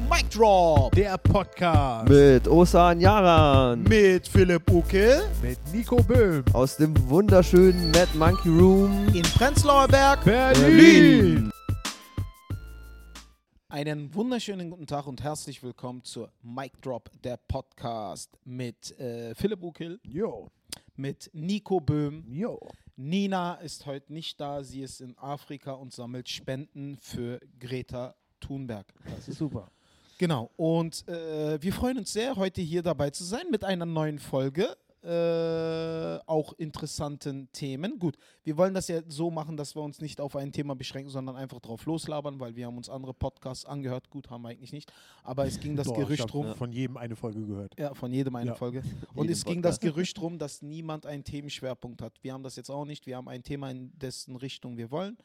Mic Drop! Der Podcast Mit Osan Yaran. Mit Philipp Uke mit Nico Böhm. Aus dem wunderschönen Mad Monkey Room. in Prenzlauer Berg. Berlin. Einen wunderschönen guten Tag und herzlich willkommen zur Mic Drop, der Podcast mit äh, Philipp Ukel, Jo, mit Nico Böhm. jo. Nina ist heute nicht da, sie ist in Afrika und sammelt Spenden für Greta Thunberg. Das ist super. Genau, und äh, wir freuen uns sehr, heute hier dabei zu sein mit einer neuen Folge. Äh, auch interessanten Themen. Gut, wir wollen das ja so machen, dass wir uns nicht auf ein Thema beschränken, sondern einfach drauf loslabern, weil wir haben uns andere Podcasts angehört. Gut, haben wir eigentlich nicht. Aber es ging das Doch, Gerücht ich rum. von jedem eine Folge gehört. Ja, von jedem eine Ja. Folge. Und es ging das Podcast. Gerücht rum, dass niemand einen Themenschwerpunkt hat. Wir haben das jetzt auch nicht. Wir haben ein Thema, in dessen Richtung wir wollen.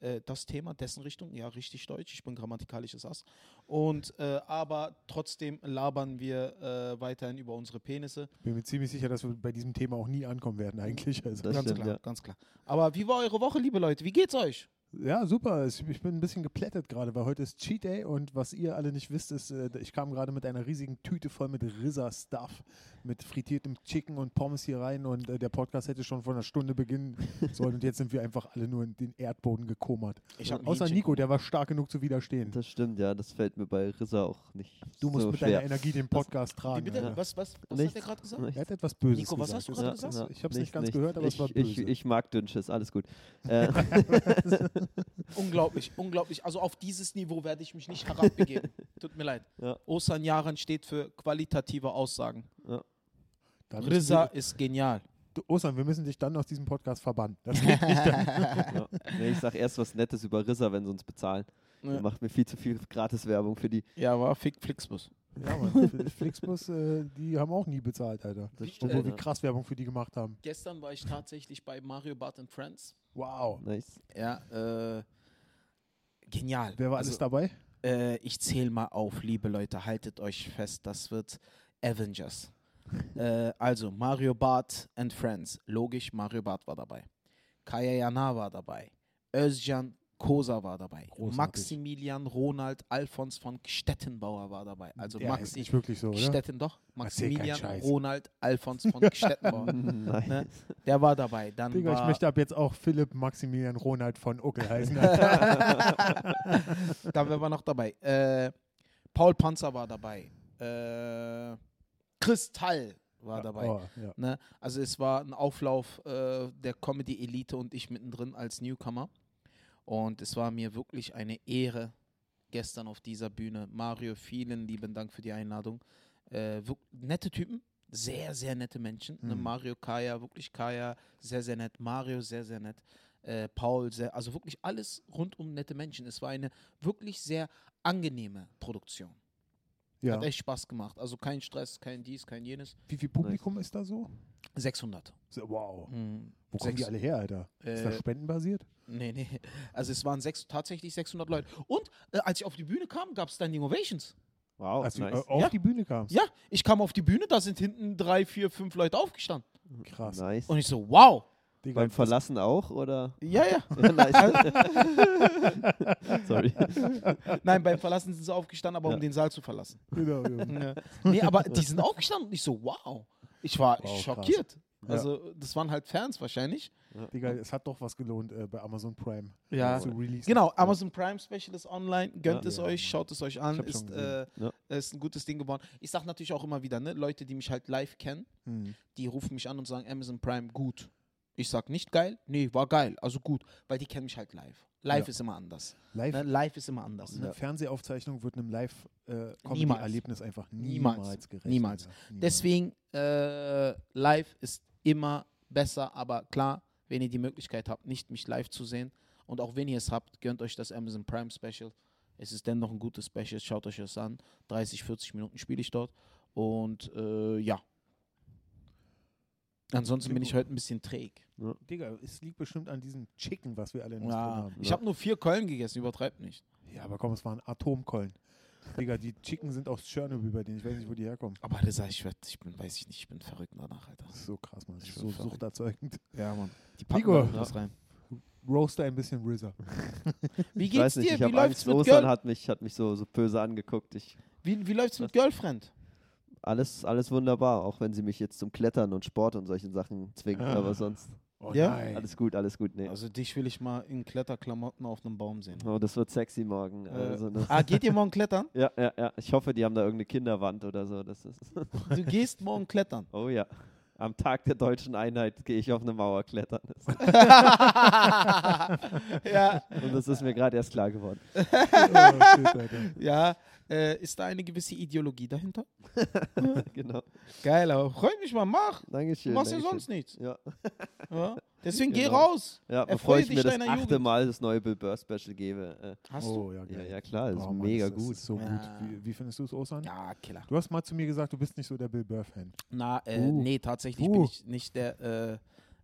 Äh, das Thema, dessen Richtung, ja, richtig deutsch. Ich bin grammatikalisches Ass. Und, äh, aber trotzdem labern wir äh, weiterhin über unsere Penisse. Bin mir ziemlich sicher, dass wir bei diesem Thema auch nie ankommen werden eigentlich. Also, Das ganz stimmt, klar, ja. ganz klar. Aber wie war eure Woche, liebe Leute? Wie geht's euch? ja, super. Ich bin ein bisschen geplättet gerade, weil heute ist Cheat Day und was ihr alle nicht wisst, ist, äh, ich kam gerade mit einer riesigen Tüte voll mit Rissa-Stuff, mit frittiertem Chicken und Pommes hier rein und äh, der Podcast hätte schon vor einer Stunde beginnen sollen und jetzt sind wir einfach alle nur in den Erdboden gekommert. Ich hab Außer Nico, der war stark genug zu widerstehen. Das stimmt, ja. Das fällt mir bei Rissa auch nicht Du musst so mit schwer. deiner Energie den Podcast Wie tragen. bitte? Alter. Was, was, was Nichts. hat er gerade gesagt? Er hat etwas Böses Nico, was gesagt. hast du gerade Es- gesagt? Ich habe es nicht Nichts, ganz nichts. gehört, aber ich, es war ich, böse. ich mag Dünnschiss, alles gut. Äh, Unglaublich, unglaublich. Also auf dieses Niveau werde ich mich nicht herabbegeben. Tut mir leid. Ja. Osan Yaran steht für qualitative Aussagen. Da müssen Rissa ist genial. Du, Ostern, wir müssen dich dann aus diesem Podcast verbannen. Das geht nicht. ja. nee, ich sag erst was Nettes über Rissa, wenn sie uns bezahlen. Ja. Ihr macht mir viel zu viel Gratiswerbung für die. Ja, war Fick Flixbus. ja, Mann. Flixbus, äh, die haben auch nie bezahlt, Alter. Das Obwohl stimmt, wir ja. krass Werbung für die gemacht haben. Gestern war ich tatsächlich bei Mario Bart and Friends. Wow. Nice. Ja, äh, genial. Wer war alles also, dabei? äh, ich zähle mal auf, liebe Leute, haltet euch fest, das wird Avengers. Äh, also Mario Bart and Friends, logisch, Mario Bart war dabei. Kaya Jana war dabei. Özcan Kosa war dabei. Großartig. Maximilian Ronald Alfons von Stettenbauer war dabei. Also Der Maxi nicht wirklich so, oder? Stetten doch. Maximilian. Ronald Alfons von Stettenbauer. ne? Der war dabei. Dann Digga, ich war, möchte ab jetzt auch Philipp Maximilian Ronald von Uckel heißen. da wer war noch dabei? Äh, Paul Panzer war dabei. Äh, Kristall war dabei. Oh, ja. Ne? Also es war ein Auflauf äh, der Comedy-Elite und ich mittendrin als Newcomer. Und es war mir wirklich eine Ehre, gestern auf dieser Bühne. Mario, vielen lieben Dank für die Einladung. Äh, nette Typen, sehr, sehr nette Menschen. Ne? Mhm. Mario, Kaya, wirklich Kaya, sehr, sehr nett. Mario, sehr, sehr nett. Äh, Paul, sehr, also wirklich alles rundum nette Menschen. Es war eine wirklich sehr angenehme Produktion. Ja. Hat echt Spaß gemacht. Also kein Stress, kein dies, kein jenes. Wie viel Publikum ist da so? 600. so wow. Mhm. Wo kommen die Sechs- alle her, Alter? ist das Äh, spendenbasiert? Nee, nee. Also es waren sechs, tatsächlich 600 Leute. Und äh, als ich auf die Bühne kam, gab es Standing Ovations. Wow, Als du nice. äh, auf Ja. die Bühne kamst? Ja, ich kam auf die Bühne, da sind hinten drei, vier, fünf Leute aufgestanden. Krass. nice. Und ich so, wow. Digga, Beim Verlassen auch, oder? Ja, ja. Ja, nice. Sorry. Nein, beim Verlassen sind sie aufgestanden, aber Ja. um den Saal zu verlassen. Genau, ja. Ja. Nee, aber die sind aufgestanden und ich so, wow. Ich war Wow, schockiert. Ja. Also, das waren halt Fans wahrscheinlich. Digga, es hat doch was gelohnt äh, bei Amazon Prime. Ja. Zu releasen. Genau, Amazon Prime Special ist online. Gönnt Ja. es Ja, euch, schaut es euch an. Ist, äh. Ja. ist ein gutes Ding geworden. Ich sage natürlich auch immer wieder, ne, Leute, die mich halt live kennen, Hm. die rufen mich an und sagen, Amazon Prime gut. Ich sag nicht geil, nee, war geil, also gut, weil die kennen mich halt live. Live Ja. ist immer anders. Live, Ne? Live ist immer anders. eine Ne? Fernsehaufzeichnung wird einem Niemals. Live-Comedy-Erlebnis einfach Niemals. niemals gerecht. Niemals. Alter. Niemals. Deswegen, äh, live ist immer besser, aber klar, wenn ihr die Möglichkeit habt, nicht mich live zu sehen und auch wenn ihr es habt, gönnt euch das Amazon Prime Special. Es ist dennoch ein gutes Special, schaut euch das an. 30, 40 Minuten spiele ich dort und äh, ja. Ansonsten bin ich heute ein bisschen träg. Digga, es liegt bestimmt an diesem Chicken, was wir alle in uns Ja, haben. ich habe nur vier Keulen gegessen, übertreibt nicht. Ja, aber komm, es waren Atomkeulen. Digga, die Chicken sind aus Tschernobyl bei denen. Ich weiß nicht, wo die herkommen. Aber das sag ich, ich bin, weiß ich nicht, ich bin verrückt danach, Alter. Das ist so krass, Mann. Das Ich ist so verrückt. suchterzeugend. Ja, Mann. Die packen Nico. was rein. roaste ein bisschen RZA. Wie Ich geht's weiß nicht, dir? ich Wie habe läuft's Angst, mit Ostern Girl hat mich, hat mich so, so böse angeguckt. Ich, wie, wie läuft's mit Girlfriend? Alles, alles wunderbar, auch wenn sie mich jetzt zum Klettern und Sport und solchen Sachen zwingt, Ah. aber sonst Oh Ja? nein. alles gut, alles gut. Nee. Also dich will ich mal in Kletterklamotten auf einem Baum sehen. Oh, das wird sexy morgen. Äh, Also ah, geht ihr morgen klettern? ja, ja, ja. Ich hoffe, die haben da irgendeine Kinderwand oder so. Das ist Du gehst morgen klettern. oh ja. Am Tag der deutschen Einheit gehe ich auf eine Mauer klettern. ja, Und das ist mir gerade erst klar geworden. Oh, ja. Äh, ist da eine gewisse Ideologie dahinter? genau. Geil, aber freut mich mal, mach. Du Dankeschön. machst ja sonst nichts. Ja, Ja? Deswegen geh Genau. raus. ja bevor ich mir das achte Jugend. Mal das neue Bill Burr Special gebe. Äh, Hast Oh, ja, ja, geil. ja, klar, das Oh, ist Mann, mega gut. Ist so Ja. gut. Wie, wie findest du es, Osan? du? Ja, Killer. Du hast mal zu mir gesagt, du bist nicht so der Bill Burr-Fan. Na, äh, Uh. nee, tatsächlich Uh. bin ich nicht der, äh,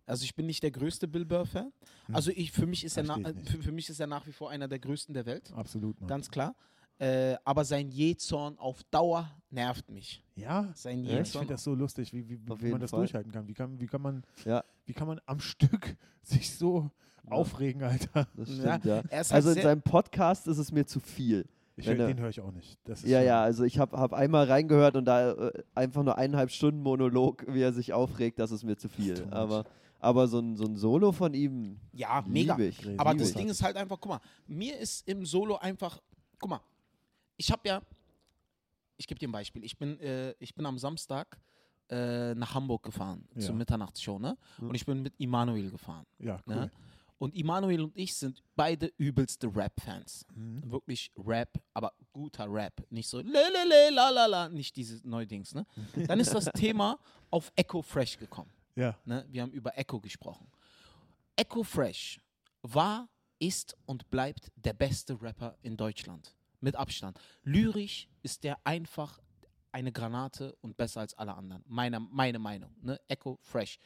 also ich bin nicht der größte Bill Burr-Fan. Hm. Also ich, für mich ist er na, Versteh ich äh, nicht. für, für mich ist er nach wie vor einer der größten der Welt. Absolut, Mann. Ganz klar. Äh, aber sein Jezorn auf Dauer nervt mich. ja, Sein Ja, ich finde das so lustig, wie, wie, wie man das Fall. durchhalten kann. Wie kann, wie kann man. Ja. Wie kann man am Stück sich so Ja. aufregen, Alter? Das Ja, stimmt, ja. ist halt Also in seinem Podcast ist es mir zu viel. Ich, hör- er- den höre ich auch nicht. Das ist Ja, ja, also ich habe hab einmal reingehört und da äh, einfach nur eineinhalb Stunden Monolog, wie er sich aufregt, das ist mir zu viel. Too much. Aber, aber so, ein, so ein Solo von ihm, Ja, liebe mega. ich. Aber das ich. Ding ist halt einfach, guck mal, mir ist im Solo einfach, guck mal, ich habe ja, ich gebe dir ein Beispiel, ich bin, äh, ich bin am Samstag äh, nach Hamburg gefahren Ja. zur Mitternachtsshow, ne? Mhm. Und ich bin mit Immanuel gefahren. Ja, cool. Ne? Und Immanuel und ich sind beide übelste Rap-Fans. Mhm. Wirklich Rap, aber guter Rap. Nicht so lelele, la la la, nicht diese Neudings, ne? Dann ist das Thema auf Echo Fresh gekommen. Ja. Ne? Wir haben über Echo gesprochen. Echo Fresh war, ist und bleibt der beste Rapper in Deutschland. Mit Abstand. Lyrisch ist der einfach eine Granate und besser als alle anderen. Meine, meine Meinung. Ne? Echo Fresh.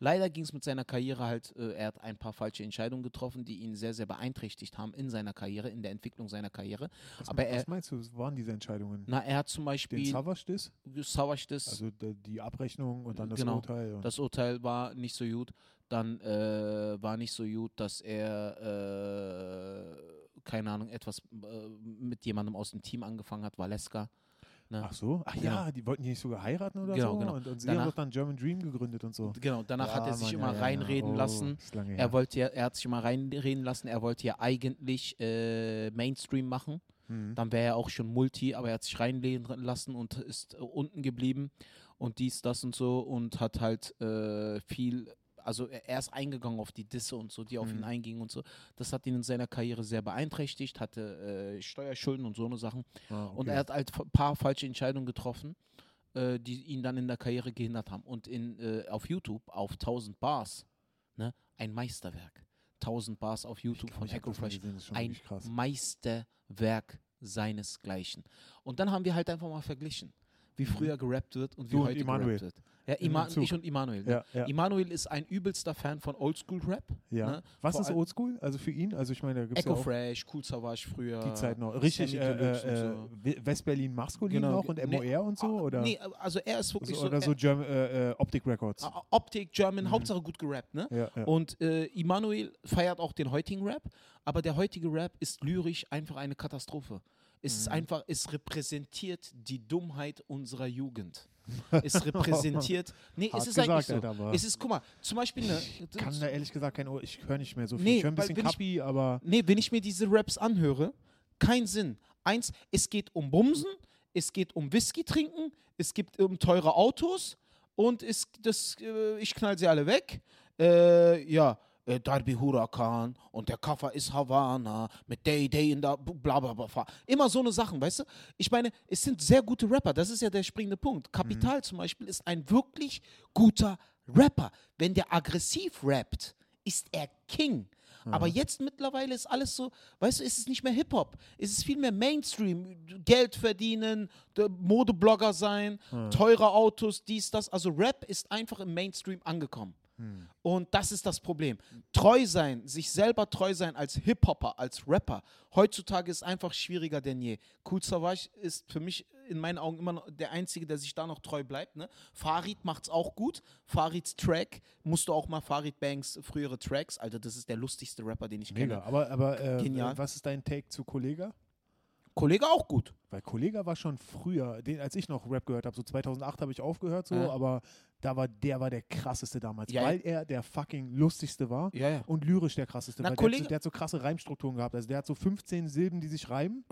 Leider ging es mit seiner Karriere halt, äh, er hat ein paar falsche Entscheidungen getroffen, die ihn sehr, sehr beeinträchtigt haben in seiner Karriere, in der Entwicklung seiner Karriere. Was, Aber me- was er- meinst du, was waren diese Entscheidungen? Na, er hat zum Den Beispiel Savage Sauerstiss, Also d- die Abrechnung und dann das Genau. Urteil. Das Urteil war nicht so gut. Dann äh, war nicht so gut, dass er, äh, keine Ahnung, etwas äh, mit jemandem aus dem Team angefangen hat, Valeska. Ne? Ach so? Ach Genau. ja, die wollten die nicht sogar heiraten oder Genau, so? genau. Und, und sie Danach- doch dann German Dream gegründet und so. Genau, danach hat Ja, er sich Mann, immer ja, ja, reinreden ja. Oh, lassen. Er wollte ja, er hat sich immer reinreden lassen, er wollte ja eigentlich äh, Mainstream machen. Mhm. Dann wäre er auch schon Multi, aber er hat sich reinlegen lassen und ist äh, unten geblieben und dies, das und so und hat halt äh, viel, also er ist eingegangen auf die Disse und so, die auf Mhm. ihn eingingen und so. Das hat ihn in seiner Karriere sehr beeinträchtigt, hatte äh, Steuerschulden und so eine Sachen. Ah, Und okay. er hat halt ein paar falsche Entscheidungen getroffen, äh, die ihn dann in der Karriere gehindert haben. Und in, äh, auf YouTube, auf 1000 Bars, ne, ein Meisterwerk. 1000 Bars auf YouTube glaub, von Echo Fresh. Ein. Meisterwerk seinesgleichen. Und dann haben wir halt einfach mal verglichen, wie früher gerappt wird und wie Mhm. Du und heute Immanuel. gerappt wird. Ja, Im Ima ich und Immanuel. Ne? Ja, ja, Immanuel ist ein übelster Fan von Oldschool-Rap. ja. ne? Was Vor ist Oldschool? Also für ihn? Also ich meine, da ja Echo auch Fresh, Cool Savage früher. die Zeit noch. Richtig, äh, äh, und so. äh, West-Berlin maskulin Genau, auch und MOR und so? Ah, Oder, Nee, also er ist wirklich so, so. oder so er- German, äh, äh, Optic Records? A- Optik, German, Mhm. Hauptsache gut gerappt, ne? Ja, ja. Und äh, Immanuel feiert auch den heutigen Rap, aber der heutige Rap ist lyrisch einfach eine Katastrophe. Es ist Mhm. einfach, es repräsentiert die Dummheit unserer Jugend. Es repräsentiert. Nee, es ist gesagt, eigentlich so. Alter, Es ist, guck mal, zum Beispiel eine. ich kann da ehrlich gesagt kein Ohr, ich höre nicht mehr so viel. Nee, ich höre ein bisschen Kapi, aber Nee, wenn ich mir diese Raps anhöre, kein Sinn. Eins, es geht um Bumsen, es geht um Whisky trinken, es geht um teure Autos und es, das, äh, ich knall sie alle weg. Äh, ja, äh, Darby Huracan und der Kaffer ist Havana mit Day Day in der bla bla bla. Immer so eine Sachen, weißt du? Ich meine, es sind sehr gute Rapper, das ist ja der springende Punkt. Kapital zum Beispiel ist ein wirklich guter Rapper. Wenn der aggressiv rappt, ist er King. Aber jetzt mittlerweile ist alles so, weißt du, ist es nicht mehr Hip-Hop. Es ist viel mehr Mainstream. Geld verdienen, Modeblogger sein, teure Autos, dies, das. Also Rap ist einfach im Mainstream angekommen. Und das ist das Problem. Treu sein, sich selber treu sein als Hip-Hopper, als Rapper, heutzutage ist einfach schwieriger denn je. Cool Savage ist für mich in meinen Augen immer noch der Einzige, der sich da noch treu bleibt. Ne? Farid macht's auch gut. Farids Track, musst du auch mal Farid Banks frühere Tracks, Alter, das ist der lustigste Rapper, den ich Mega. kenne. Aber, aber äh, Genial. was ist dein Take zu Kollega? Kollege auch gut. Weil Kollega war schon früher, den, als ich noch Rap gehört habe, so 2008 habe ich aufgehört, so, Ja. aber da war der war der krasseste damals, Ja, weil er der fucking lustigste war Ja, und lyrisch der krasseste. Na, weil der, Kollege- hat so, der hat so krasse Reimstrukturen gehabt. Also der hat so 15 Silben, die sich reimen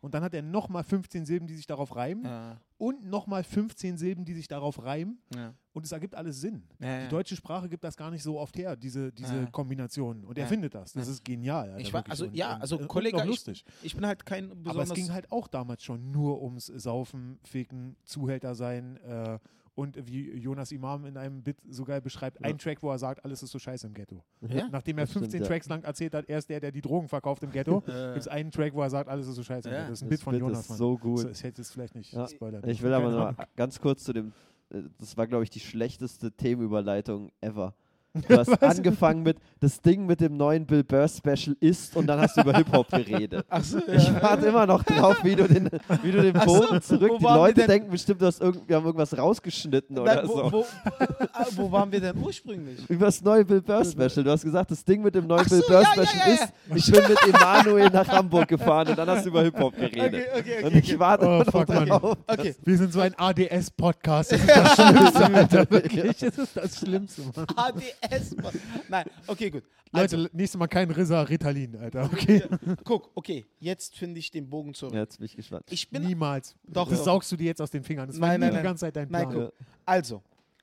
und dann hat er nochmal 15 Silben, die sich darauf reimen ja. und nochmal 15 Silben, die sich darauf reimen ja. und es ergibt alles Sinn. Ja. Die deutsche Sprache gibt das gar nicht so oft her, diese, diese. Kombinationen. Und er findet das. Das ist genial. Alter, Ich war- also, Und- ja, und- also und Kollega, noch ich-. Ich bin halt kein Aber besonders. es ging halt auch damals schon nur ums Saufen, Ficken, Zuhälter sein äh, und wie Jonas Imam in einem Bit so geil beschreibt, Ja. ein Track, wo er sagt, alles ist so scheiße im Ghetto. Ja? Nachdem er Das stimmt, 15 ja. Tracks lang erzählt hat, er ist der, der die Drogen verkauft im Ghetto, gibt es einen Track, wo er sagt, alles ist so scheiße im. Ghetto. Das ist ein Das Bit von Bit Jonas, ist Mann. so gut. So, ich hätte es vielleicht nicht Ja. spoilert. Ich will aber noch ganz kurz zu dem, äh, das war glaube ich die schlechteste Themenüberleitung ever. Du hast angefangen mit, das Ding mit dem neuen Bill Burr Special ist und dann hast du über Hip-Hop geredet. Achso, Ich warte immer noch drauf, wie du den, wie du den Ach so, Boden zurück. Die Leute denken bestimmt, du hast irgend, wir haben irgendwas rausgeschnitten oder Nein, wo, so. wo, ah, wo waren wir denn ursprünglich? Über das neue Bill Burr Special. Du hast gesagt, das Ding mit dem neuen Ach Bill so, Burr ja, ja, Special ja, ja. ist, ich bin mit Emanuel nach Hamburg gefahren und dann hast du über Hip-Hop geredet. Okay, okay, Und okay. ich warte Oh, immer noch drauf. okay. Wir sind so ein ADS-Podcast. Das ist das Schlimmste, Alter. Wirklich, das ist das Schlimmste, Mann. ADS. Mann. Nein, okay, gut. Leute, Also, nächstes Mal kein Rissa Ritalin, Alter. Okay? guck, okay, jetzt finde ich den Bogen zurück. Jetzt bin ich gespannt. Ich bin Niemals. Doch, das doch. saugst du dir jetzt aus den Fingern. Das war Nein, nie nein, die nein. ganze Zeit dein Nein, Plan. guck. Also,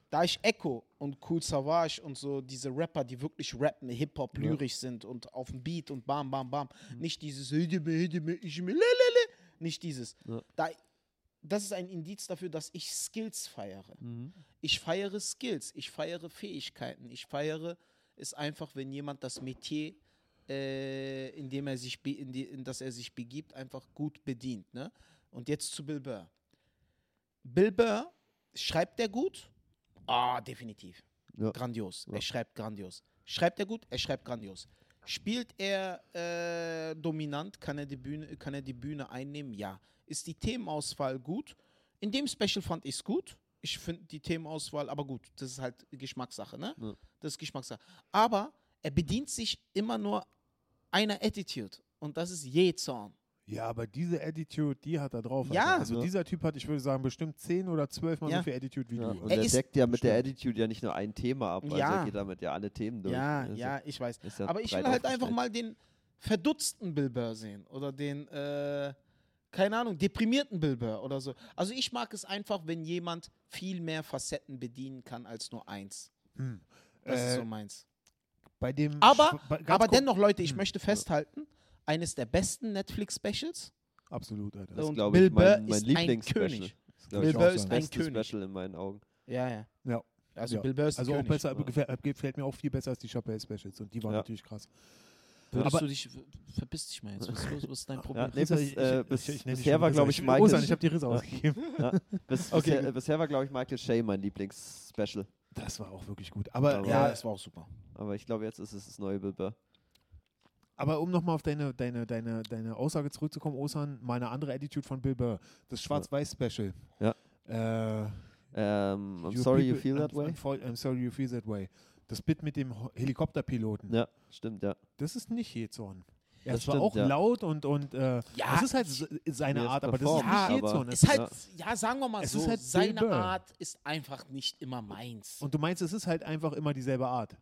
da ich Echo und Cool Savage und so diese Rapper, die wirklich rappen, Hip-Hop, Ja. lyrisch sind und auf dem Beat und bam, bam, bam, Mhm. nicht dieses nicht dieses. Ja. Da, das ist ein Indiz dafür, dass ich Skills feiere. Mhm. Ich feiere Skills, ich feiere Fähigkeiten, ich feiere es einfach, wenn jemand das Metier, äh, in dem er sich, in, die, in das er sich begibt, einfach gut bedient. Ne? Und jetzt zu Bill Burr. Bill Burr, schreibt er gut? Ah, definitiv. Ja. Grandios. Ja. Er schreibt grandios. Schreibt er gut? Er schreibt grandios. Spielt er äh, dominant? Kann er, die Bühne, kann er die Bühne einnehmen? Ja. Ist die Themenauswahl gut? In dem Special fand ich es gut. Ich finde die Themenauswahl, aber gut, das ist halt Geschmackssache, ne? Ja. Das ist Geschmackssache. Aber er bedient sich immer nur einer Attitude und das ist Jezorn. Ja, aber diese Attitude, die hat er drauf. Ja. Alter. Also Ja. dieser Typ hat, ich würde sagen, bestimmt 10 oder 12 Mal Ja. so viel Attitude wie Ja. du. Und Er er deckt ja mit der Attitude ja nicht nur ein Thema ab, also Ja. er geht damit ja alle Themen durch. Ja, Also, ja, ich weiß. Aber ich will halt einfach mal den verdutzten Bill Burr sehen oder den, äh, keine Ahnung, deprimierten Bill Burr oder so. Also ich mag es einfach, wenn jemand viel mehr Facetten bedienen kann als nur eins. Hm. Das ist Äh, so meins. Bei dem Aber, bei- aber dennoch, Leute, ich Hm. möchte festhalten, eines der besten Netflix-Specials. Absolut, Alter. Das ist, und Bill ich, mein, mein ist ein Lieblingsspecial. König. Das ist, Bill Burr ist ein König. Special in meinen Augen. Ja, ja. Ja. Also Ja. Bill Burr ist Also ein auch König. besser, gefällt, gefällt mir auch viel besser als die Chappelle Specials und die waren Ja. natürlich krass. Würdest Aber- du dich, verpiss dich mal jetzt. Was ist, los? Was ist dein Ja, Problem? nee, Rissa, bis, ich- äh, ich- bis, ich nenn dich bisher war, glaube ich, ich Michael. Osan, ich habe die Risse Ja. ausgegeben. bis, Okay, bisher, gut. bisher war, glaube ich, Michael Shea mein Lieblingsspecial. Das war auch wirklich gut. Aber, Aber- ja, äh, es war auch super. Aber ich glaube, jetzt ist es das neue Bill Burr. aber um nochmal auf deine, deine, deine, deine Aussage zurückzukommen, Osan, mal eine andere Attitude von Bill Burr. Das Schwarz-Weiß-Special. Ja. Äh, Ähm, I'm sorry you feel that I'm, way. I'm sorry you feel that way. Das Bit mit dem Helikopterpiloten, Ja, stimmt, ja. das ist nicht Jezorn. Er Das ist zwar stimmt, auch ja. laut und, und äh, Ja, das ist halt seine Art, aber das ist performt, nicht Jezorn. Ist Es halt, ja, sagen wir mal Es so, ist halt seine. Art ist einfach nicht immer meins. und du meinst, es ist halt einfach immer dieselbe Art.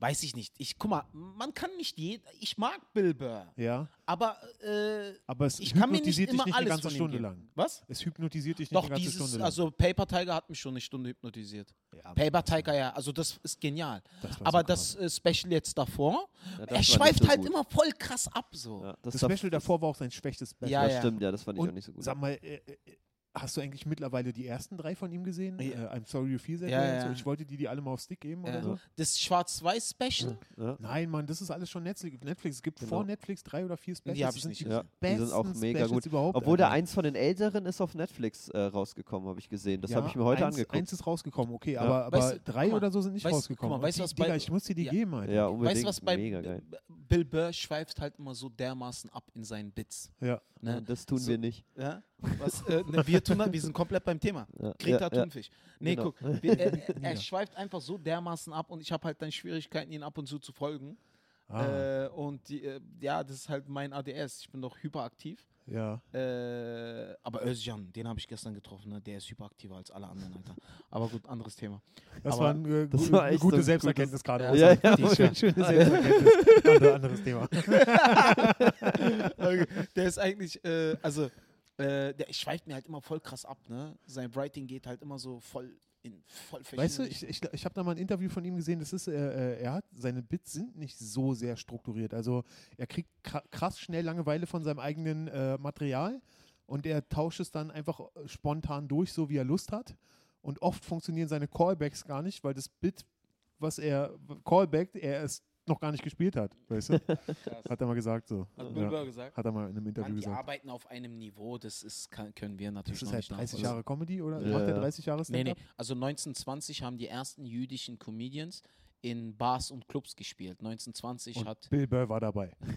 Weiß ich nicht. Ich, guck mal, man kann nicht jeder, ich mag Bill Burr, Ja, aber äh, aber es ich kann mir nicht hypnotisiert dich immer nicht alles eine ganze Stunde geben. lang. Was? Es hypnotisiert dich nicht Doch, eine ganze dieses, Stunde lang. also Paper Tiger hat mich schon eine Stunde hypnotisiert. ja, Paper Tiger, ja, also das ist genial. das Aber so das äh, Special jetzt davor, ja er schweift so halt gut. immer voll krass ab so. Ja, Das, das, Special davor war auch sein schwächstes Special. Ja, das ja. stimmt, ja, das fand ich auch Und nicht so gut. Sag mal, äh, äh, hast du eigentlich mittlerweile die ersten drei von ihm gesehen? Ja. Äh, I'm sorry you feel that Ja, ja. so. Ich wollte die die alle mal auf Stick geben oder Äh, so. Das Schwarz-Weiß-Special, ja. Nein, Mann, das ist alles schon Netflix. Netflix. Es gibt Genau. vor Netflix drei oder vier Specials. Die hab Das ich sind nicht die Ja, die sind auch mega Specials gut. Überhaupt, Obwohl der eins von den älteren ist auf Netflix äh, rausgekommen, habe ich gesehen. Das Ja, habe ich mir heute eins, angeguckt. Eins ist rausgekommen, okay, Ja. aber, aber Weißt du, drei mal, oder so sind nicht weißt- rausgekommen. mal, weißt was die, Digga, bei- ich muss dir die Ja. geben, Alter. ja, unbedingt. weißt du was bei mega geil. Bill Burr schweift halt immer so dermaßen ab in seinen Bits. Ja. Ne? Das tun wir nicht. Ja? Was, äh, ne, wir das, wir sind komplett beim Thema. Ja, Greta ja, ja. Thunfisch. Nee, Genau. guck, wir, er, er, schweift einfach so dermaßen ab und ich habe halt dann Schwierigkeiten, ihn ab und zu zu folgen. Ah, Äh, und die, äh, ja, das ist halt mein ADS. Ich bin doch hyperaktiv. ja. Äh, aber Özcan, den habe ich gestern getroffen. Ne? Der ist hyperaktiver als alle anderen, Alter. Aber gut, anderes Thema. Das Aber war, ein, äh, das gu- war eine gute so Selbsterkenntnis gerade. Ja, ja, ja, Die ist schön, schöne Selbsterkenntnis. Ander, anderes Thema. Okay, der ist eigentlich, äh, also, äh, der schweift mir halt immer voll krass ab, ne? Sein Writing geht halt immer so voll in voll Weißt du, ich, ich, ich habe da mal ein Interview von ihm gesehen, das ist, äh, äh, er hat, seine Bits sind nicht so sehr strukturiert. Also er kriegt kra- krass schnell Langeweile von seinem eigenen äh, Material und er tauscht es dann einfach äh, spontan durch, so wie er Lust hat. Und oft funktionieren seine Callbacks gar nicht, weil das Bit, was er callbackt, er es noch gar nicht gespielt hat. Weißt du? Krass. Hat er mal gesagt so. Hat Bill Ja, Burr gesagt. hat er mal in einem Interview die gesagt. arbeiten auf einem Niveau, das ist, kann, können wir natürlich Das ist noch halt nicht 30 nachvollziehen. Jahre Comedy oder Ja, macht er ja. 30 Jahre Nee, nee. Stand-up? Also 1920 haben die ersten jüdischen Comedians in Bars und Clubs gespielt. 1920 Und hat Bill Burr war dabei.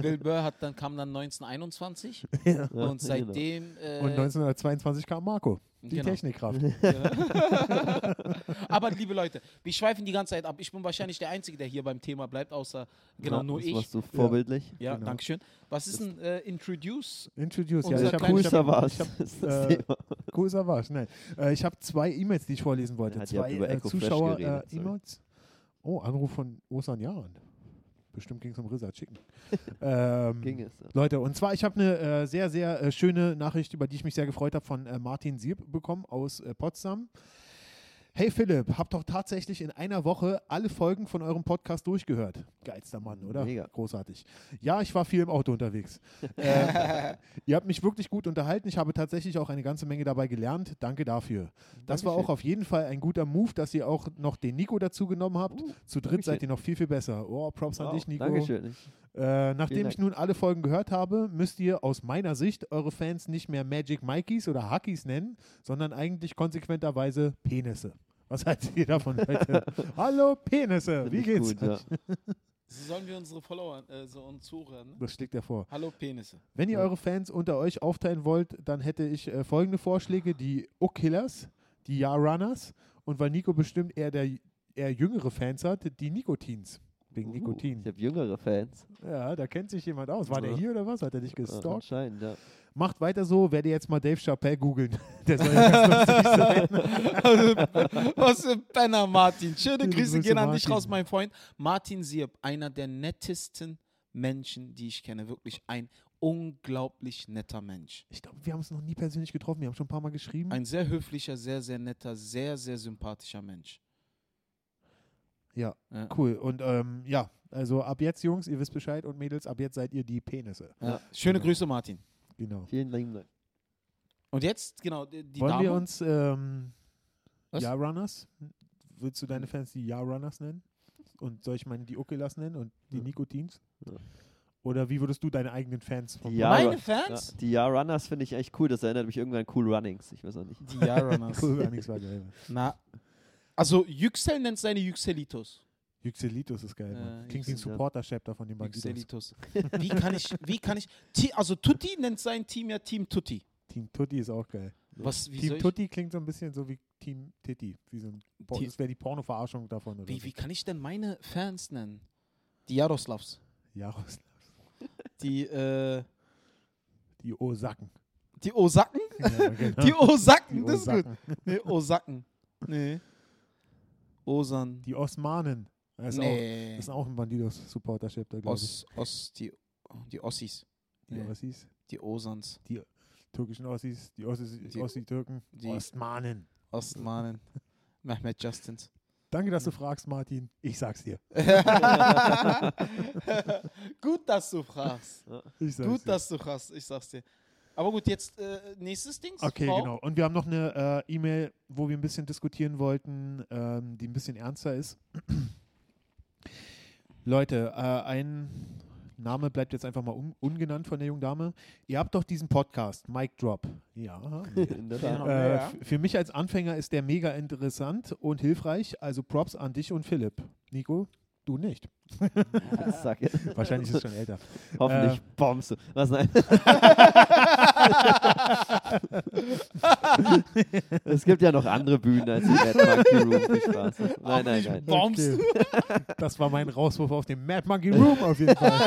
Bill Burr hat dann kam dann 1921 Ja, und genau. seitdem äh, Und 1922 kam Marco, die genau. Technikkraft. Aber liebe Leute, wir schweifen die ganze Zeit ab. Ich bin wahrscheinlich der Einzige, der hier beim Thema bleibt, außer genau Ja, nur das ich. machst du vorbildlich. Ja, Genau. danke schön. Was ist ein äh, Introduce? Introduce, ja. Unser Ich habe kleines- cool, Cool Savage ich hab, ist das äh, nein. Äh, ich habe zwei E-Mails, die ich vorlesen wollte. Ja zwei über äh, Echo Fresh Zuschauer geredet, äh. Oh, Anruf von Osan Jahren. Bestimmt ging es um Risa Chicken. ähm, Ging es. Ja. Leute, und zwar, ich habe eine äh, sehr, sehr äh, schöne Nachricht, über die ich mich sehr gefreut habe, von äh, Martin Sierp bekommen aus äh, Potsdam. Hey Philipp, hab doch tatsächlich in einer Woche alle Folgen von eurem Podcast durchgehört. Geilster Mann, oder? Mega. Großartig. Ja, ich war viel im Auto unterwegs. äh, ihr habt mich wirklich gut unterhalten. Ich habe tatsächlich auch eine ganze Menge dabei gelernt. Danke dafür. Das war auch auf jeden Fall ein guter Move, dass ihr auch noch den Nico dazu genommen habt. Uh, Zu dritt Dankeschön. seid ihr noch viel, viel besser. Oh, Props an Wow, dich, Nico. Dankeschön. Äh, nachdem ich nun alle Folgen gehört habe, müsst ihr aus meiner Sicht eure Fans nicht mehr Magic Mikeys oder Hackies nennen, sondern eigentlich konsequenterweise Penisse. Was haltet ihr davon, Leute? Hallo Penisse, wie geht's? Gut, ja. So sollen wir unsere Follower, äh, so uns zuhören. Ne? Das schlägt er vor. Hallo Penisse. Wenn ihr Ja. eure Fans unter euch aufteilen wollt, dann hätte ich äh, folgende Vorschläge: die O-Killers, die Ja-Runners und weil Nico bestimmt eher der eher jüngere Fans hat, die Nikotins. Wegen Uh, Nikotin. Ich habe jüngere Fans. Ja, da kennt sich jemand aus. War der Ja. hier oder was? Hat er dich Ja, gestalkt? anscheinend, ja. Macht weiter so, werde jetzt mal Dave Chappelle googeln. Der soll ja ganz lustig sein. Was für ein Penner, Martin. Schöne Grüße gehen an dich raus, mein Freund. Martin Sierp, einer der nettesten Menschen, die ich kenne. Wirklich ein unglaublich netter Mensch. Ich glaube, wir haben uns noch nie persönlich getroffen. Wir haben schon ein paar Mal geschrieben. Ein sehr höflicher, sehr, sehr netter, sehr, sehr sympathischer Mensch. Ja, Ja. cool. Und ähm, ja, also ab jetzt, Jungs, ihr wisst Bescheid und Mädels, ab jetzt seid ihr die Penisse. Ja. Ja. Schöne Genau. Grüße, Martin. Genau. Vielen Dank. Und jetzt, genau, die, Wollen Dame. wir uns ähm? Ja-Runners? Willst du deine Fans die Ja-Runners nennen? Und soll ich meine die Ukelas nennen und die Ja. Nikotins? Ja. Oder wie würdest du deine eigenen Fans vom Die Ja- Meine Ja, Fans? die Ja-Runners finde ich echt cool. Das erinnert mich irgendwie an Cool Runnings. Ich weiß auch nicht. Die Ja-Runners. Cool, gar nichts war geil. Na, also Yüksel nennt seine Yükselitos. Yükselitos ist geil, Ja, Mann. Klingt wie ein. Supporter-Chapter von den Bandidos. Yükselitos. Wie kann ich, wie kann ich, also Tutti nennt sein Team ja Team Tutti. Team Tutti ist auch geil. Was, wie Team ich, Tutti klingt so ein bisschen so wie Team Titti. Wie so das wäre die Porno-Verarschung davon. Oder wie, so. wie kann ich denn meine Fans nennen? Die Jaroslavs. Jaros, Die, äh, die Osaken. die Osaken? Ja, genau. Die Osaken, Die das ist gut. Nee, Osaken. Nee. Osan. Die Osmanen. Das ist, auch, nee. das ist auch ein Bandidos-Supporter-Chapter, glaube ich. Os, die, die Ossis. Die nee. Ossis. Die Osans. Türkischen Ossis. Die Ossis, Die- Ossi-Türken. die- Ostmanen. Ostmanen. Mehmet Justins. Danke, dass du fragst, Martin. Ich sag's dir. gut, dass du fragst. Sag's Gut, dir. dass du fragst. Ich sag's dir. Aber gut, jetzt äh, nächstes Ding. Okay, genau. Und wir haben noch eine äh, E-Mail, wo wir ein bisschen diskutieren wollten, ähm, die ein bisschen ernster ist. Leute, äh, ein Name bleibt jetzt einfach mal un ungenannt von der jungen Dame. Ihr habt doch diesen Podcast, Mic Drop. Ja. In der Ja. Äh, Ja. Für mich als Anfänger ist der mega interessant und hilfreich. Also Props an dich und Philipp. Nico, du nicht. Wahrscheinlich ist es schon älter. Hoffentlich Äh. bombst du. Was nein? es gibt ja noch andere Bühnen als die Mad Monkey Room. Spaß. Nein, nein, nein. Bombst Okay. Das war mein Rauswurf auf den Mad Monkey Room auf jeden Fall.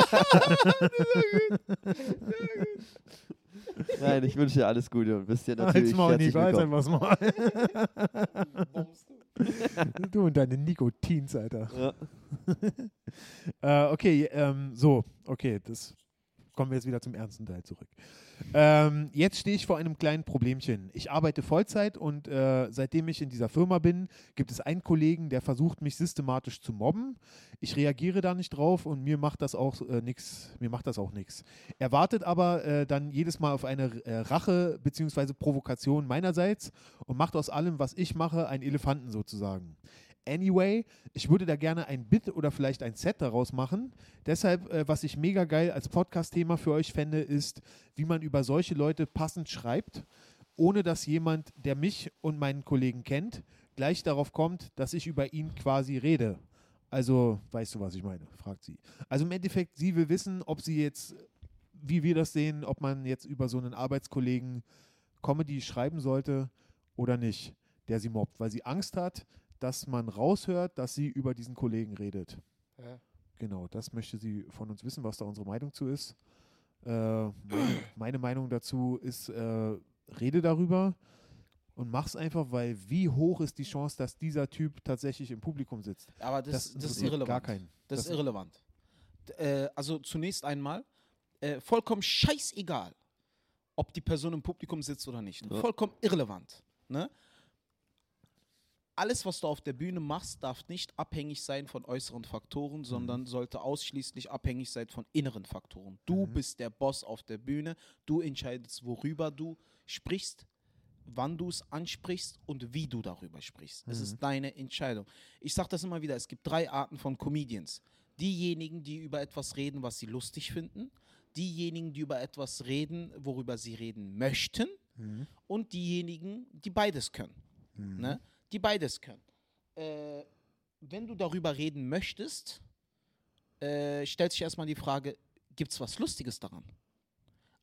Nein, ich wünsche dir alles Gute und bist dir natürlich Halt's Nico, halt's willkommen. einfach das Maul. Du und deine Nikotins, Alter. Ja. Äh, okay, ähm, so, okay, das kommen wir jetzt wieder zum ernsten Teil zurück. Ähm, jetzt stehe ich vor einem kleinen Problemchen. Ich arbeite Vollzeit und äh, seitdem ich in dieser Firma bin, gibt es einen Kollegen, der versucht, mich systematisch zu mobben. Ich reagiere da nicht drauf und mir macht das auch äh, nix. Mir macht das auch nichts. Er wartet aber äh, dann jedes Mal auf eine äh, Rache bzw. Provokation meinerseits und macht aus allem, was ich mache, einen Elefanten sozusagen. Anyway, ich würde da gerne ein Bit oder vielleicht ein Set daraus machen. Deshalb, äh, was ich mega geil als Podcast-Thema für euch fände, ist, wie man über solche Leute passend schreibt, ohne dass jemand, der mich und meinen Kollegen kennt, gleich darauf kommt, dass ich über ihn quasi rede. Also, weißt du, was ich meine? fragt sie. Also im Endeffekt, sie will wissen, ob sie jetzt, wie wir das sehen, ob man jetzt über so einen Arbeitskollegen Comedy schreiben sollte oder nicht, der sie mobbt, weil sie Angst hat, dass man raushört, dass sie über diesen Kollegen redet. Ja. Genau, das möchte sie von uns wissen, was da unsere Meinung zu ist. Äh, meine, Meinung dazu ist, äh, rede darüber und mach's einfach, weil wie hoch ist die Chance, dass dieser Typ tatsächlich im Publikum sitzt? Aber das, das, ist interessiert irrelevant. Gar keinen. Das, ist Das- irrelevant. D- Äh, also zunächst einmal, äh, vollkommen scheißegal, ob die Person im Publikum sitzt oder nicht. Ja. Vollkommen irrelevant. Ne? Alles, was du auf der Bühne machst, darf nicht abhängig sein von äußeren Faktoren, sondern sollte ausschließlich abhängig sein von inneren Faktoren. Du Mhm. bist der Boss auf der Bühne, du entscheidest, worüber du sprichst, wann du es ansprichst und wie du darüber sprichst. Es ist deine Entscheidung. Ich sage das immer wieder, es gibt drei Arten von Comedians. Diejenigen, die über etwas reden, was sie lustig finden, diejenigen, die über etwas reden, worüber sie reden möchten und diejenigen, die beides können. Ne? Die beides können. Äh, wenn du darüber reden möchtest, äh, stellt sich erstmal die Frage, gibt es was Lustiges daran?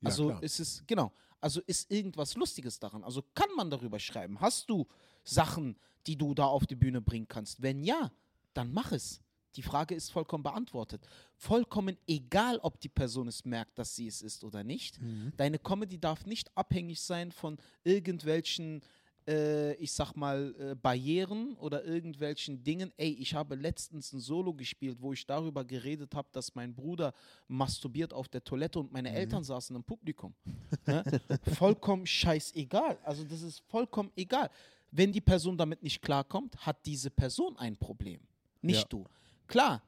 Ja, also klar. ist es, genau, also ist irgendwas Lustiges daran? Also kann man darüber schreiben? Hast du Sachen, die du da auf die Bühne bringen kannst? Wenn ja, dann mach es. Die Frage ist vollkommen beantwortet. Vollkommen egal, ob die Person es merkt, dass sie es ist oder nicht. Deine Comedy darf nicht abhängig sein von irgendwelchen, äh, ich sag mal, äh, Barrieren oder irgendwelchen Dingen. Ey, ich habe letztens ein Solo gespielt, wo ich darüber geredet habe, dass mein Bruder masturbiert auf der Toilette und meine Eltern saßen im Publikum. Ne? vollkommen scheißegal. Also das ist vollkommen egal. Wenn die Person damit nicht klarkommt, hat diese Person ein Problem, nicht Ja. du. Klar,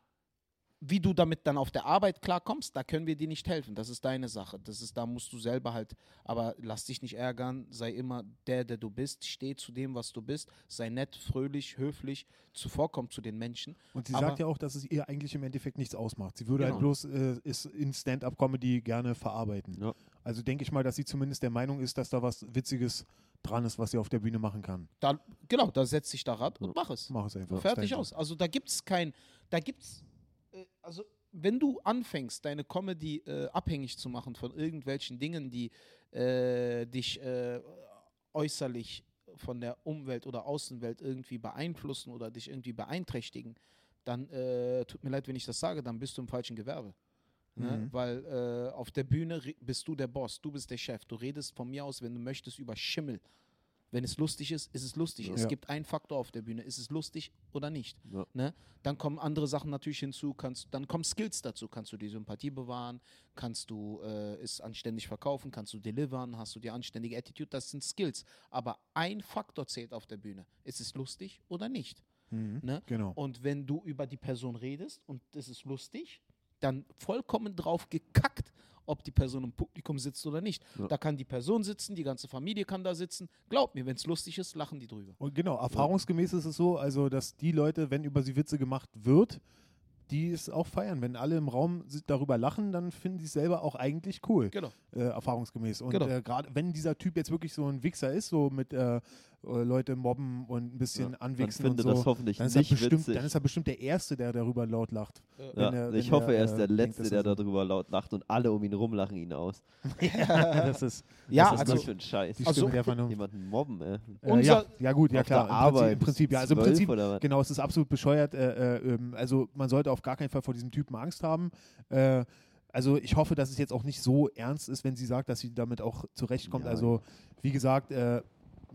wie du damit dann auf der Arbeit klarkommst, da können wir dir nicht helfen. Das ist deine Sache. Das ist, da musst du selber halt, aber lass dich nicht ärgern, sei immer der, der du bist, steh zu dem, was du bist, sei nett, fröhlich, höflich, zuvorkomm zu den Menschen. Und sie Aber- sagt ja auch, dass es ihr eigentlich im Endeffekt nichts ausmacht. Sie würde Genau. halt bloß äh, es in Stand-up-Comedy gerne verarbeiten. Ja. Also denke ich mal, dass sie zumindest der Meinung ist, dass da was Witziges dran ist, was sie auf der Bühne machen kann. Da, genau, da setz dich da ran und mach es. Mach es einfach. Fertig Ist aus. Also da gibt es kein, da gibt's, also wenn du anfängst, deine Comedy äh, abhängig zu machen von irgendwelchen Dingen, die äh, dich äh, äußerlich von der Umwelt oder Außenwelt irgendwie beeinflussen oder dich irgendwie beeinträchtigen, dann äh, tut mir leid, wenn ich das sage, dann bist du im falschen Gewerbe. Ne? Mhm. Weil äh, auf der Bühne bist du der Boss, du bist der Chef. Du redest von mir aus, wenn du möchtest, über Schimmel. Wenn es lustig ist, ist es lustig. Es Ja. gibt einen Faktor auf der Bühne. Ist es lustig oder nicht? Ja. Ne? Dann kommen andere Sachen natürlich hinzu. Kannst, dann kommen Skills dazu. Kannst du die Sympathie bewahren? Kannst du äh, es anständig verkaufen? Kannst du delivern? Hast du die anständige Attitude? Das sind Skills. Aber ein Faktor zählt auf der Bühne. Ist es lustig oder nicht? Mhm. Ne? Genau. Und wenn du über die Person redest und es ist lustig, dann vollkommen drauf gekackt, ob die Person im Publikum sitzt oder nicht. Ja. Da kann die Person sitzen, die ganze Familie kann da sitzen. Glaub mir, wenn es lustig ist, lachen die drüber. Und genau, erfahrungsgemäß ist es so, also dass die Leute, wenn über sie Witze gemacht wird, die es auch feiern. Wenn alle im Raum darüber lachen, dann finden sie es selber auch eigentlich cool. Genau. Äh, erfahrungsgemäß. Und Genau. äh, gerade wenn dieser Typ jetzt wirklich so ein Wichser ist, so mit äh, äh, Leute mobben und ein bisschen Ja, anwichsen und so, das hoffentlich dann ist, er nicht bestimmt, witzig. dann ist er bestimmt der Erste, der darüber laut lacht. Ja, wenn er- ich hoffe, er, er ist äh, der denkt, Letzte, dass der er so- darüber laut lacht und alle um ihn rum lachen ihn aus. das ist, ja, Was ist also das für ein Scheiß? die Also- Stimme der Vernunft. Jemanden mobben, ey. Äh, ja, ja gut, ja klar. der Im Prinzip, ja. Also im Prinzip, oder was? genau, es ist absolut bescheuert. Äh, äh, ähm, also man sollte auf gar keinen Fall vor diesem Typen Angst haben. Äh, also ich hoffe, dass es jetzt auch nicht so ernst ist, wenn sie sagt, dass sie damit auch zurechtkommt. Ja, also wie gesagt, äh,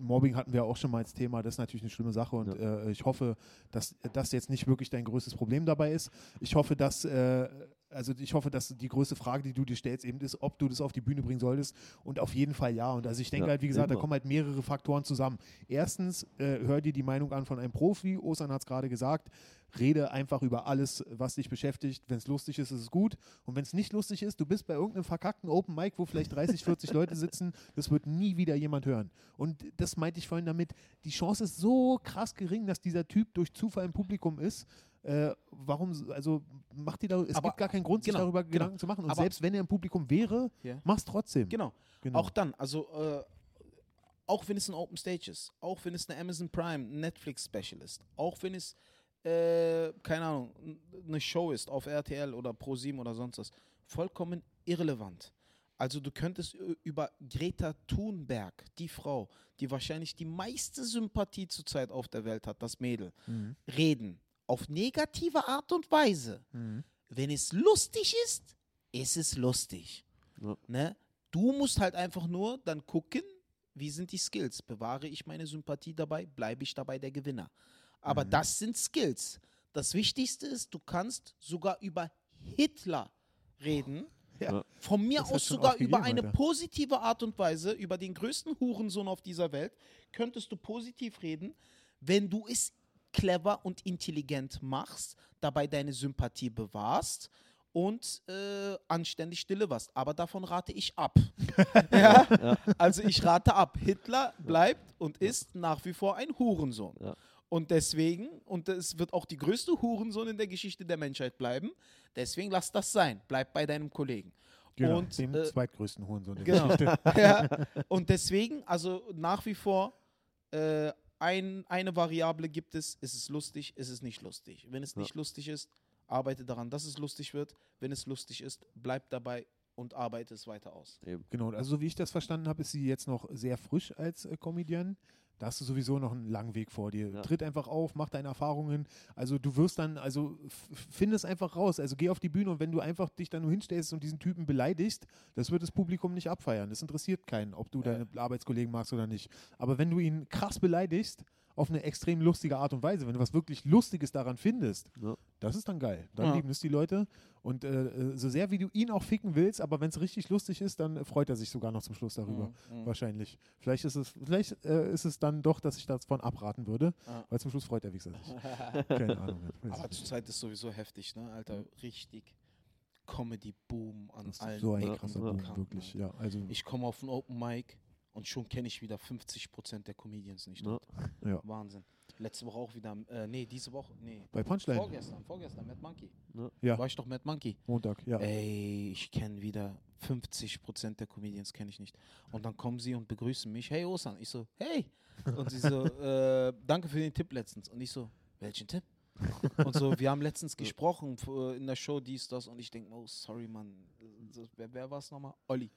Mobbing hatten wir auch schon mal als Thema. Das ist natürlich eine schlimme Sache und Ja. äh, ich hoffe, dass das jetzt nicht wirklich dein größtes Problem dabei ist. Ich hoffe, dass äh, also ich hoffe, dass die größte Frage, die du dir stellst, eben ist, ob du das auf die Bühne bringen solltest. Und auf jeden Fall ja. Und also ich denke Ja, halt, wie gesagt, da immer. kommen halt mehrere Faktoren zusammen. Erstens, äh, hör dir die Meinung an von einem Profi. Osan hat es gerade gesagt. Rede einfach über alles, was dich beschäftigt. Wenn es lustig ist, ist es gut. Und wenn es nicht lustig ist, du bist bei irgendeinem verkackten Open Mic, wo vielleicht 30, 40 Leute sitzen, das wird nie wieder jemand hören. Und das meinte ich vorhin damit, die Chance ist so krass gering, dass dieser Typ durch Zufall im Publikum ist. Äh, warum, also macht dir da, es Aber- gibt gar keinen Grund, sich genau, darüber genau. Gedanken zu machen. Und Aber- selbst wenn er im Publikum wäre, Ja. mach's trotzdem. Genau. Genau. Auch dann, also äh, auch wenn es ein Open Stage ist, auch wenn es eine Amazon Prime, Netflix Special ist, auch wenn es, äh, keine Ahnung, eine Show ist auf RTL oder Pro7 oder sonst was, vollkommen irrelevant. Also du könntest über Greta Thunberg, die Frau, die wahrscheinlich die meiste Sympathie zurzeit auf der Welt hat, das Mädel, Mhm. reden. Auf negative Art und Weise. Mhm. Wenn es lustig ist, ist es lustig. Ja. Ne? Du musst halt einfach nur dann gucken, wie sind die Skills. Bewahre ich meine Sympathie dabei, bleibe ich dabei der Gewinner. Aber Mhm. das sind Skills. Das Wichtigste ist, du kannst sogar über Hitler reden. Ja. Von mir Das aus sogar über eine Alter. positive Art und Weise, über den größten Hurensohn auf dieser Welt, könntest du positiv reden, wenn du es clever und intelligent machst, dabei deine Sympathie bewahrst und äh, anständig stille warst. Aber davon rate ich ab. ja? Ja. Also ich rate ab. Hitler bleibt und ist nach wie vor ein Hurensohn. Ja. Und deswegen, und es wird auch die größte Hurensohn in der Geschichte der Menschheit bleiben, deswegen lass das sein. Bleib bei deinem Kollegen. Genau, und, dem äh, zweitgrößten Hurensohn der Genau. Geschichte. ja. Und deswegen, also nach wie vor, äh, ein, eine Variable gibt es, ist es lustig, ist es nicht lustig. Wenn es Ja. nicht lustig ist, arbeite daran, dass es lustig wird. Wenn es lustig ist, bleib dabei und arbeite es weiter aus. Eben. Genau, also so wie ich das verstanden habe, ist sie jetzt noch sehr frisch als äh, Comedian. Da hast du sowieso noch einen langen Weg vor dir. Ja. Tritt einfach auf, mach deine Erfahrungen. Also du wirst dann, also find es einfach raus. Also geh auf die Bühne und wenn du einfach dich dann nur hinstellst und diesen Typen beleidigst, das wird das Publikum nicht abfeiern. Das interessiert keinen, ob du Ja. deine Arbeitskollegen magst oder nicht. Aber wenn du ihn krass beleidigst, auf eine extrem lustige Art und Weise, wenn du was wirklich Lustiges daran findest, Ja. das ist dann geil. Dann Ja. lieben es die Leute. Und äh, äh, so sehr wie du ihn auch ficken willst, aber wenn es richtig lustig ist, dann freut er sich sogar noch zum Schluss darüber. Mhm. Wahrscheinlich. Vielleicht ist es, vielleicht äh, ist es dann doch, dass ich davon abraten würde, Ja. weil zum Schluss freut er, wie gesagt, sich. Keine Ahnung. Weiß Aber nicht. zurzeit ist sowieso heftig, ne? Alter, richtig Comedy-Boom an Das allen so ein Ecken krasser Boom, wirklich. Ja, also, Ich komme auf ein Open Mic und schon kenne ich wieder 50% der Comedians nicht. Ja. dort. ja. Wahnsinn. Letzte Woche auch wieder, äh, nee, diese Woche, nee. Bei Punchline, Vorgestern, vorgestern, Mad Monkey. Ja. War ich doch Mad Monkey. Montag, ja. Ey, ich kenne wieder 50% der Comedians kenne ich nicht. Und dann kommen sie und begrüßen mich. Hey Osan. Ich so, hey. Und sie so, äh, danke für den Tipp letztens. Und ich so, welchen Tipp? Und so, wir haben letztens gesprochen äh, in der Show dies, das. Und ich denke, oh, sorry, Mann. So, wer wer war es nochmal? Olli.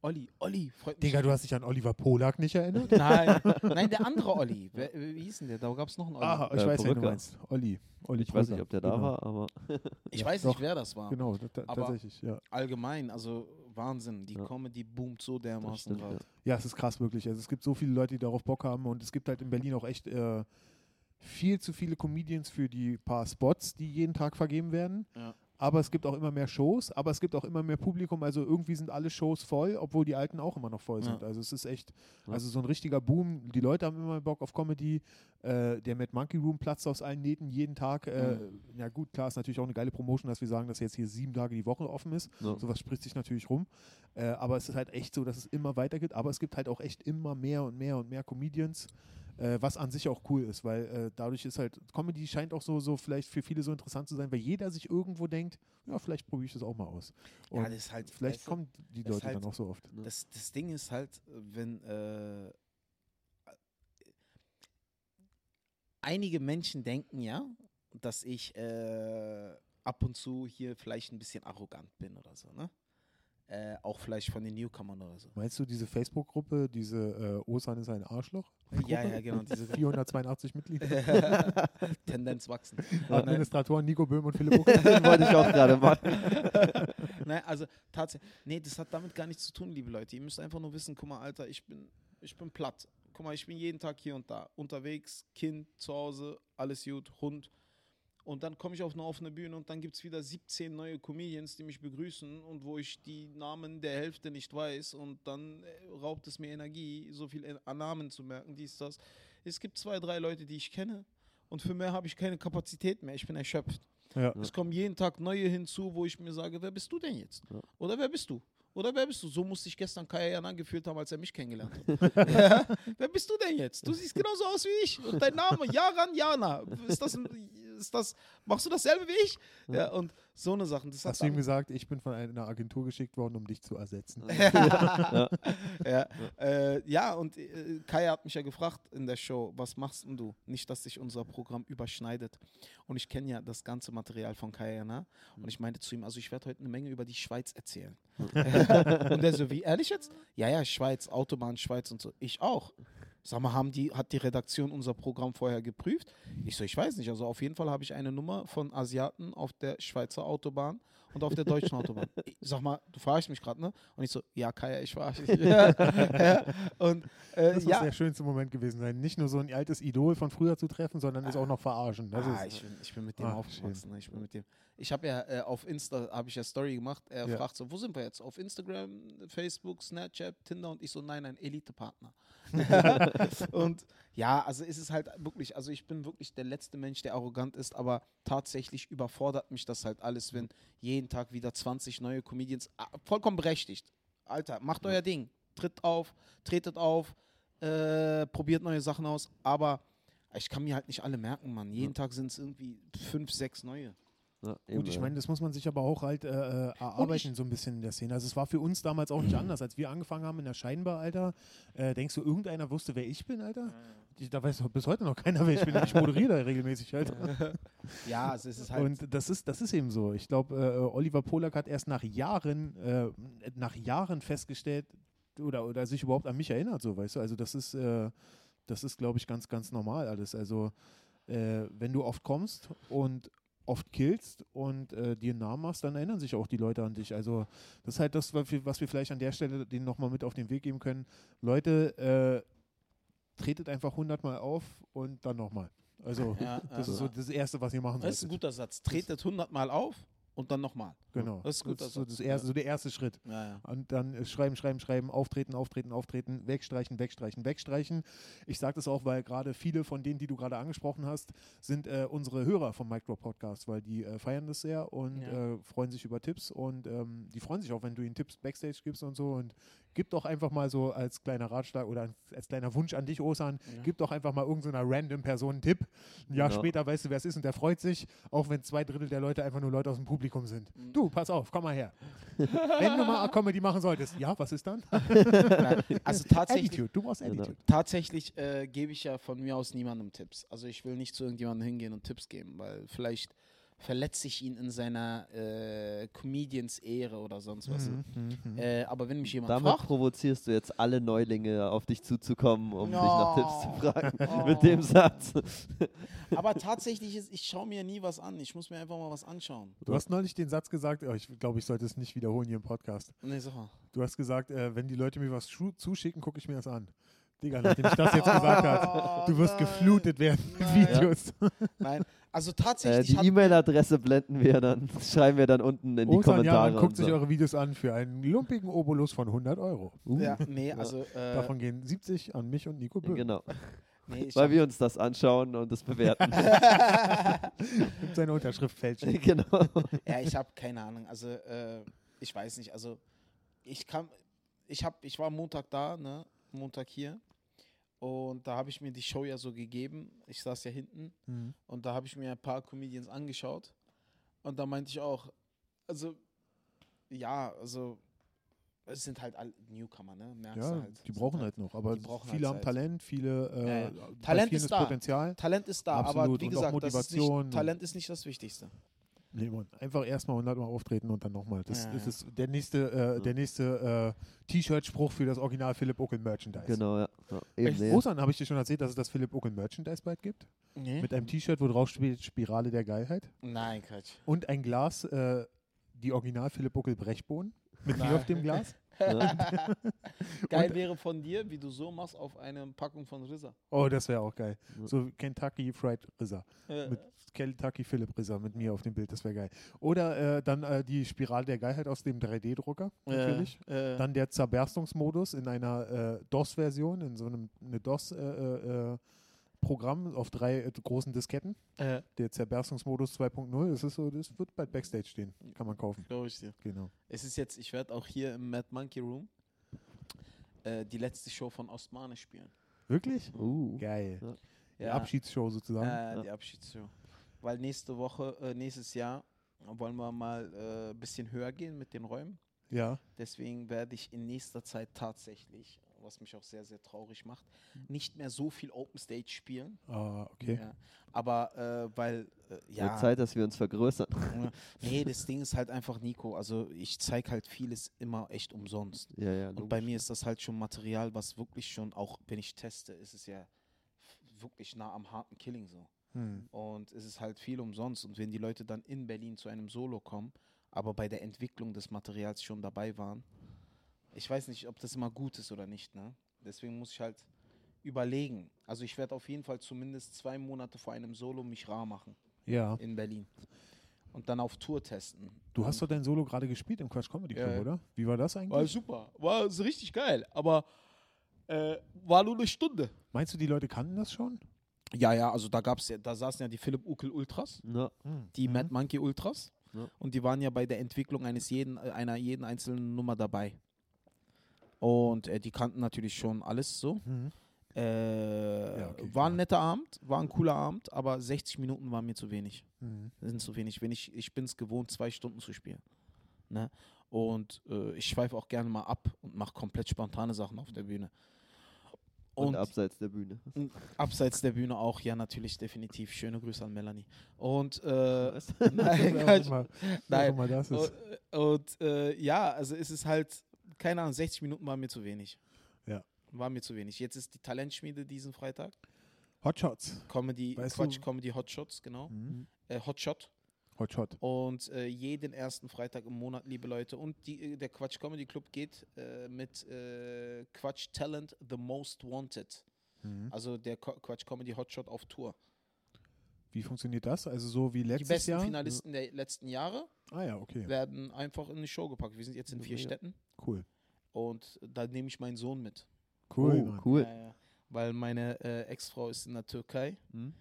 Olli, Olli, freut mich. Digga, du hast dich an Oliver Polak nicht erinnert? Nein, nein, der andere Olli. Wer, wie hieß denn der? Da gab es noch einen Olli. Ah, ich Äh, weiß, wen du meinst. Olli. Olli Ich weiß nicht, ob der da genau. war, aber ich ja, weiß doch. nicht, wer das war. Genau, tatsächlich, ja. Allgemein, also Wahnsinn. Die Ja. Comedy boomt so dermaßen gerade. Ja. Ja, es ist krass, wirklich. Also es gibt so viele Leute, die darauf Bock haben und es gibt halt in Berlin auch echt äh, viel zu viele Comedians für die paar Spots, die jeden Tag vergeben werden. Ja. Aber es gibt auch immer mehr Shows, aber es gibt auch immer mehr Publikum. Also irgendwie sind alle Shows voll, obwohl die alten auch immer noch voll sind. Ja. Also es ist echt, also so ein richtiger Boom. Die Leute haben immer Bock auf Comedy. Äh, der Mad Monkey Room platzt aus allen Nähten jeden Tag. Äh, Mhm. Ja gut, klar, ist natürlich auch eine geile Promotion, dass wir sagen, dass jetzt hier sieben Tage die Woche offen ist. Ja. Sowas spricht sich natürlich rum. Äh, aber es ist halt echt so, dass es immer weitergeht. Aber es gibt halt auch echt immer mehr und mehr und mehr Comedians, äh, was an sich auch cool ist, weil äh, dadurch ist halt, Comedy scheint auch so, so vielleicht für viele so interessant zu sein, weil jeder sich irgendwo denkt, ja, vielleicht probiere ich das auch mal aus. Ja, Und das ist halt, vielleicht weißt du, kommen die Leute halt- dann auch so oft. Das, das Ding ist halt, wenn äh, einige Menschen denken ja, dass ich äh, ab und zu hier vielleicht ein bisschen arrogant bin oder so, ne? Äh, auch vielleicht von den Newcomern oder so. Meinst du diese Facebook-Gruppe, diese äh, Osan ist ein Arschloch? Ja, ja, genau. Diese 482 Mitglieder. Tendenz wachsen. Administratoren Nico Böhm und Philipp. Den wollte ich auch gerade machen. Nein, also tatsächlich, nee, das hat damit gar nichts zu tun, liebe Leute. Ihr müsst einfach nur wissen, guck mal, Alter, ich bin, ich bin platt. Guck mal, ich bin jeden Tag hier und da. Unterwegs, Kind, zu Hause, alles gut, Hund. Und dann komme ich auf eine offene Bühne und dann gibt es wieder 17 neue Comedians, die mich begrüßen und wo ich die Namen der Hälfte nicht weiß und dann äh, raubt es mir Energie, so viel an Namen zu merken, dies, das. Es gibt zwei, drei Leute, die ich kenne und für mehr habe ich keine Kapazität mehr. Ich bin erschöpft. Ja. Es kommen jeden Tag neue hinzu, wo ich mir sage, wer bist du denn jetzt? Ja. Oder wer bist du? Oder wer bist du? So musste ich gestern Kaya Jana gefühlt haben, als er mich kennengelernt hat. ja? Wer bist du denn jetzt? Du siehst genauso aus wie ich. Und dein Name, Jaran Jana. Ist das, ein, ist das, machst du dasselbe wie ich? Ja, und so eine Sachen. Das hat Hast du ihm gesagt, ich bin von einer Agentur geschickt worden, um dich zu ersetzen? ja, äh, ja, und äh, Kaya hat mich ja gefragt in der Show, was machst denn du? Nicht, dass sich unser Programm überschneidet. Und ich kenne ja das ganze Material von Kaya, ne? Und ich meinte zu ihm, also ich werde heute eine Menge über die Schweiz erzählen. und der so, wie ehrlich jetzt? Ja, ja, Schweiz, Autobahn, Schweiz und so. Ich auch. Sag mal, haben die, hat die Redaktion unser Programm vorher geprüft? Ich so, ich weiß nicht. Also auf jeden Fall habe ich eine Nummer von Asiaten auf der Schweizer Autobahn und auf der deutschen Autobahn. Ich, sag mal, du fragst mich gerade, ne? Und ich so, ja, Kaya, ich verarsche dich. ja. Und äh, Das muss ja. der schönste Moment gewesen sein. Nicht nur so ein altes Idol von früher zu treffen, sondern es auch noch verarschen. Das ah, ist, ich, bin, ich bin mit dem Ah, aufgewachsen. Ne? Ich bin mit dem. Ich habe ja äh, auf Insta habe ich ja Story gemacht. Er Ja. fragt so, wo sind wir jetzt? Auf Instagram, Facebook, Snapchat, Tinder und ich so, nein, ein Elite-Partner. und ja, also ist es halt wirklich, also ich bin wirklich der letzte Mensch, der arrogant ist, aber tatsächlich überfordert mich das halt alles, wenn jeden Tag wieder 20 neue Comedians, ah, vollkommen berechtigt. Alter, macht euer Ding. Tritt auf, tretet auf, äh, probiert neue Sachen aus, aber ich kann mir halt nicht alle merken, Mann. Jeden Tag sind es irgendwie fünf, sechs neue. Ja, Gut, ich meine, das muss man sich aber auch halt äh, äh, erarbeiten, so ein bisschen in der Szene. Also es war für uns damals auch nicht anders. Als wir angefangen haben in der Scheinbar, Alter, äh, denkst du, irgendeiner wusste, wer ich bin, Alter? Die, da weiß bis heute noch keiner, wer ich bin. Ich moderiere da regelmäßig, Alter. Ja, also es ist halt. Und das ist, das ist eben so. Ich glaube, äh, Oliver Polak hat erst nach Jahren, äh, nach Jahren festgestellt oder, oder sich überhaupt an mich erinnert, so weißt du. Also das ist, äh, das ist, glaube ich, ganz, ganz normal alles. Also äh, wenn du oft kommst und oft killst und äh, dir einen Namen machst, dann erinnern sich auch die Leute an dich. Also das ist halt das, was wir, was wir vielleicht an der Stelle denen nochmal mit auf den Weg geben können. Leute, äh, tretet einfach hundertmal auf und dann nochmal. Also ja, das ja. ist so das Erste, was ihr machen das ist ein solltet. guter Satz. Tretet hundertmal auf und dann nochmal. Genau. Das ist gut, Das ist so, das- das erste, so der erste Schritt. Ja, ja. Und dann äh, schreiben, schreiben, schreiben, auftreten, auftreten, auftreten, wegstreichen, wegstreichen, wegstreichen. Ich sage das auch, weil gerade viele von denen, die du gerade angesprochen hast, sind äh, unsere Hörer vom Micro Podcast, weil die äh, feiern das sehr und Ja. äh, freuen sich über Tipps und ähm, die freuen sich auch, wenn du ihnen Tipps Backstage gibst und so. Und gib doch einfach mal so als kleiner Ratschlag oder als kleiner Wunsch an dich, Osan, Ja. gib doch einfach mal irgendeiner random Person einen Tipp. Ein Jahr Genau. später weißt du, wer es ist und der freut sich, auch wenn zwei Drittel der Leute einfach nur Leute aus dem Publikum sind. Mhm. Du, pass auf, komm mal her. Wenn du mal Comedy machen solltest, ja, was ist dann? Also tatsächlich, Attitude, du brauchst Genau. Attitude. tatsächlich äh, gebe ich ja von mir aus niemandem Tipps. Also ich will nicht zu irgendjemandem hingehen und Tipps geben, weil vielleicht verletze ich ihn in seiner äh, Comedians-Ehre oder sonst was. Mhm, mhm. Äh, aber wenn mich jemand Damit fragt, provozierst du jetzt alle Neulinge auf dich zuzukommen, um dich nach Tipps zu fragen. Oh. Mit dem Satz. aber tatsächlich ist, ich schaue mir nie was an. Ich muss mir einfach mal was anschauen. Du hast neulich den Satz gesagt, oh, ich glaube, ich sollte es nicht wiederholen hier im Podcast. Nee, sag mal. Du hast gesagt, äh, wenn die Leute mir was zuschicken, gucke ich mir das an. Digga, nachdem ich das jetzt gesagt habe, du wirst Oh, nein. geflutet werden mit Nein. Videos. Nein, also Äh, tatsächlich die hat- E-Mail-Adresse blenden wir dann, schreiben wir dann unten in die Kommentare. Jaran guckt und sich so. eure Videos an für einen lumpigen Obolus von 100 Euro. Uh, Ja, nee, also äh, Davon gehen 70 an mich und Nico Böhm. Genau, nee, weil hab, wir uns das anschauen und das bewerten. Und seine Unterschrift fälschen. genau. ja, ich habe keine Ahnung. Also äh, ich weiß nicht. Also ich kam, ich habe, ich war Montag da, ne, Montag hier. Und da habe ich mir die Show ja so gegeben. Ich saß ja hinten Mhm. und da habe ich mir ein paar Comedians angeschaut. Und da meinte ich auch, also ja, also es sind halt alle Newcomer, ne? Merkst Ja, halt. die brauchen halt noch. Aber viele halt haben. Talent, viele äh, Ja, ja. Talent ist da. Potenzial. Talent ist da, aber Absolut. wie Und auch gesagt, das ist Motivation. nicht, Talent ist nicht das Wichtigste. Nee, Mann. Einfach erstmal 100 Mal auftreten und dann nochmal. Das, Ja, das ja. ist der nächste, äh, der nächste äh, T-Shirt-Spruch für das Original Philipp Uckel Merchandise. Genau, ja. ja. Echt? Ostern habe ich dir schon erzählt, dass es das Philipp Uckel Merchandise bald gibt. Nee? Mit einem T-Shirt, wo drauf steht Spirale der Geilheit. Nein, Quatsch. Und ein Glas, äh, die Original Philipp Uckel Brechbohnen. Mit Nein. mir auf dem Glas. Geil wäre von dir, wie du so machst, auf eine Packung von Rissa. Oh, das wäre auch geil. Ja. So Kentucky Fried. Äh, Mit Kentucky Philipp Rizzer mit mir auf dem Bild, das wäre geil. Oder äh, dann äh, die Spirale der Geilheit aus dem 3D-Drucker, natürlich. Äh, Dann der Zerberstungsmodus in einer äh, DOS-Version, in so einem eine DOS-Programm auf drei äh, großen Disketten. äh, Der Zerberstungsmodus 2.0, das ist so, das wird bald Backstage stehen. Kann man kaufen. Glaube ich dir. Genau. Es ist jetzt, ich werde auch hier im Mad Monkey Room äh, die letzte Show von Osmane spielen. Wirklich? Uh. Geil. Ja. Die Abschiedsshow sozusagen. Äh, die Abschiedsshow. Weil nächste Woche, äh, nächstes Jahr wollen wir mal ein äh, bisschen höher gehen mit den Räumen. ja. Deswegen werde ich in nächster Zeit tatsächlich, was mich auch sehr, sehr traurig macht, nicht mehr so viel Open Stage spielen. Ah, okay. Ja. Aber äh, weil, äh, Wird ja, Zeit, dass wir uns vergrößern. nee, das Ding ist halt einfach Nico. Also ich zeige halt vieles immer echt umsonst. Ja, ja. Und bei mir ist das halt schon Material, was wirklich schon, auch wenn ich teste, ist es ja wirklich nah am harten Killing so. Hm. Und es ist halt viel umsonst. Und wenn die Leute dann in Berlin zu einem Solo kommen, aber bei der Entwicklung des Materials schon dabei waren, ich weiß nicht, ob das immer gut ist oder nicht. Ne? Deswegen muss ich halt überlegen. Also ich werde auf jeden Fall zumindest zwei Monate vor einem Solo mich rar machen Ja. in Berlin. Und dann auf Tour testen. Du hast doch dein Solo gerade gespielt im Quatsch Comedy Club, Ja, oder? Wie war das eigentlich? War super. War so richtig geil. Aber äh, war nur eine Stunde. Meinst du, die Leute kannten das schon? Ja, ja, also da gab's ja, da saßen ja die Philipp Ukel Ultras. Ja. die Mhm. Mad Monkey Ultras. Ja. Und die waren ja bei der Entwicklung eines jeden, äh, einer jeden einzelnen Nummer dabei. Und äh, die kannten natürlich schon alles so. Mhm. Äh, Ja, okay, war ein netter Abend, war ein cooler Abend, aber 60 Minuten waren mir zu wenig. Mhm. Sind zu wenig. Wenn ich ich bin es gewohnt, zwei Stunden zu spielen. Ne? Und äh, ich schweife auch gerne mal ab und mache komplett spontane Sachen auf der Bühne. Und, abseits der Bühne. abseits der Bühne auch, ja, natürlich, definitiv. Schöne Grüße an Melanie. Und äh, nein, Nein. das ist. Und, und äh, ja, also es ist halt, keine Ahnung, 60 Minuten waren mir zu wenig. Ja. War mir zu wenig. Jetzt ist die Talentschmiede diesen Freitag. Hotshots. Comedy, Weißt Quatsch, du- Comedy Hotshots, genau. Mhm. Äh, Hotshot. Hotshot. Und äh, jeden ersten Freitag im Monat, liebe Leute. Und die, äh, der Quatsch Comedy Club geht äh, mit äh, Quatsch Talent The Most Wanted. Mhm. Also der Quatsch Comedy Hotshot auf Tour. Wie funktioniert das? Also so wie Die letztes besten Jahr? Finalisten der letzten Jahre Ah ja, okay. werden einfach in die Show gepackt. Wir sind jetzt in vier Ja. Städten Cool. und da nehme ich meinen Sohn mit. Cool, oh, cool. Ja, ja. Weil meine äh, Ex-Frau ist in der Türkei Hm?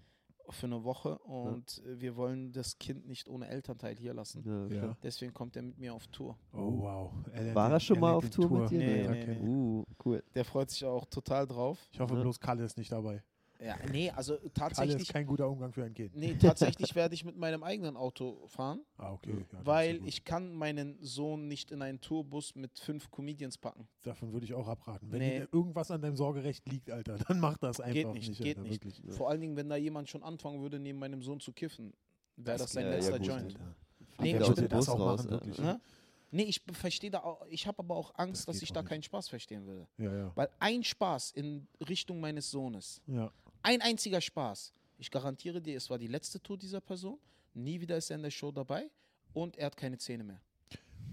für eine Woche und äh, wir wollen das Kind nicht ohne Elternteil hier lassen. Ja, Ja. Deswegen kommt er mit mir auf Tour. Oh wow. lernt War er schon mal auf den Tour mit dir? Nee, Alter nee, kennen. Uh, cool. Der freut sich auch total drauf. Ich hoffe Ja. bloß Kalle ist nicht dabei. Ja, nee, also Kalle ist tatsächlich, kein guter Umgang für ein Kind. nee, tatsächlich werde ich mit meinem eigenen Auto fahren, Ah, okay. Ja, weil ich kann meinen Sohn nicht in einen Tourbus mit fünf Comedians packen. Davon würde ich auch abraten. Wenn Nee. dir irgendwas an deinem Sorgerecht liegt, Alter, dann mach das einfach Geht nicht, geht Alter, nicht. Wirklich. Vor allen Dingen, wenn da jemand schon anfangen würde, neben meinem Sohn zu kiffen, wäre das, Das sein ja, letzter gut, Joint. Alter. Nee, Wer ich würde das auch raus, machen, äh, wirklich. Ne? Nee, ich verstehe da auch, ich habe aber auch Angst, Das dass ich da nicht. keinen Spaß verstehen würde. Ja, ja. Weil ein Spaß in Richtung meines Sohnes, ja. Ein einziger Spaß, ich garantiere dir, es war die letzte Tour dieser Person, nie wieder ist er in der Show dabei und er hat keine Zähne mehr.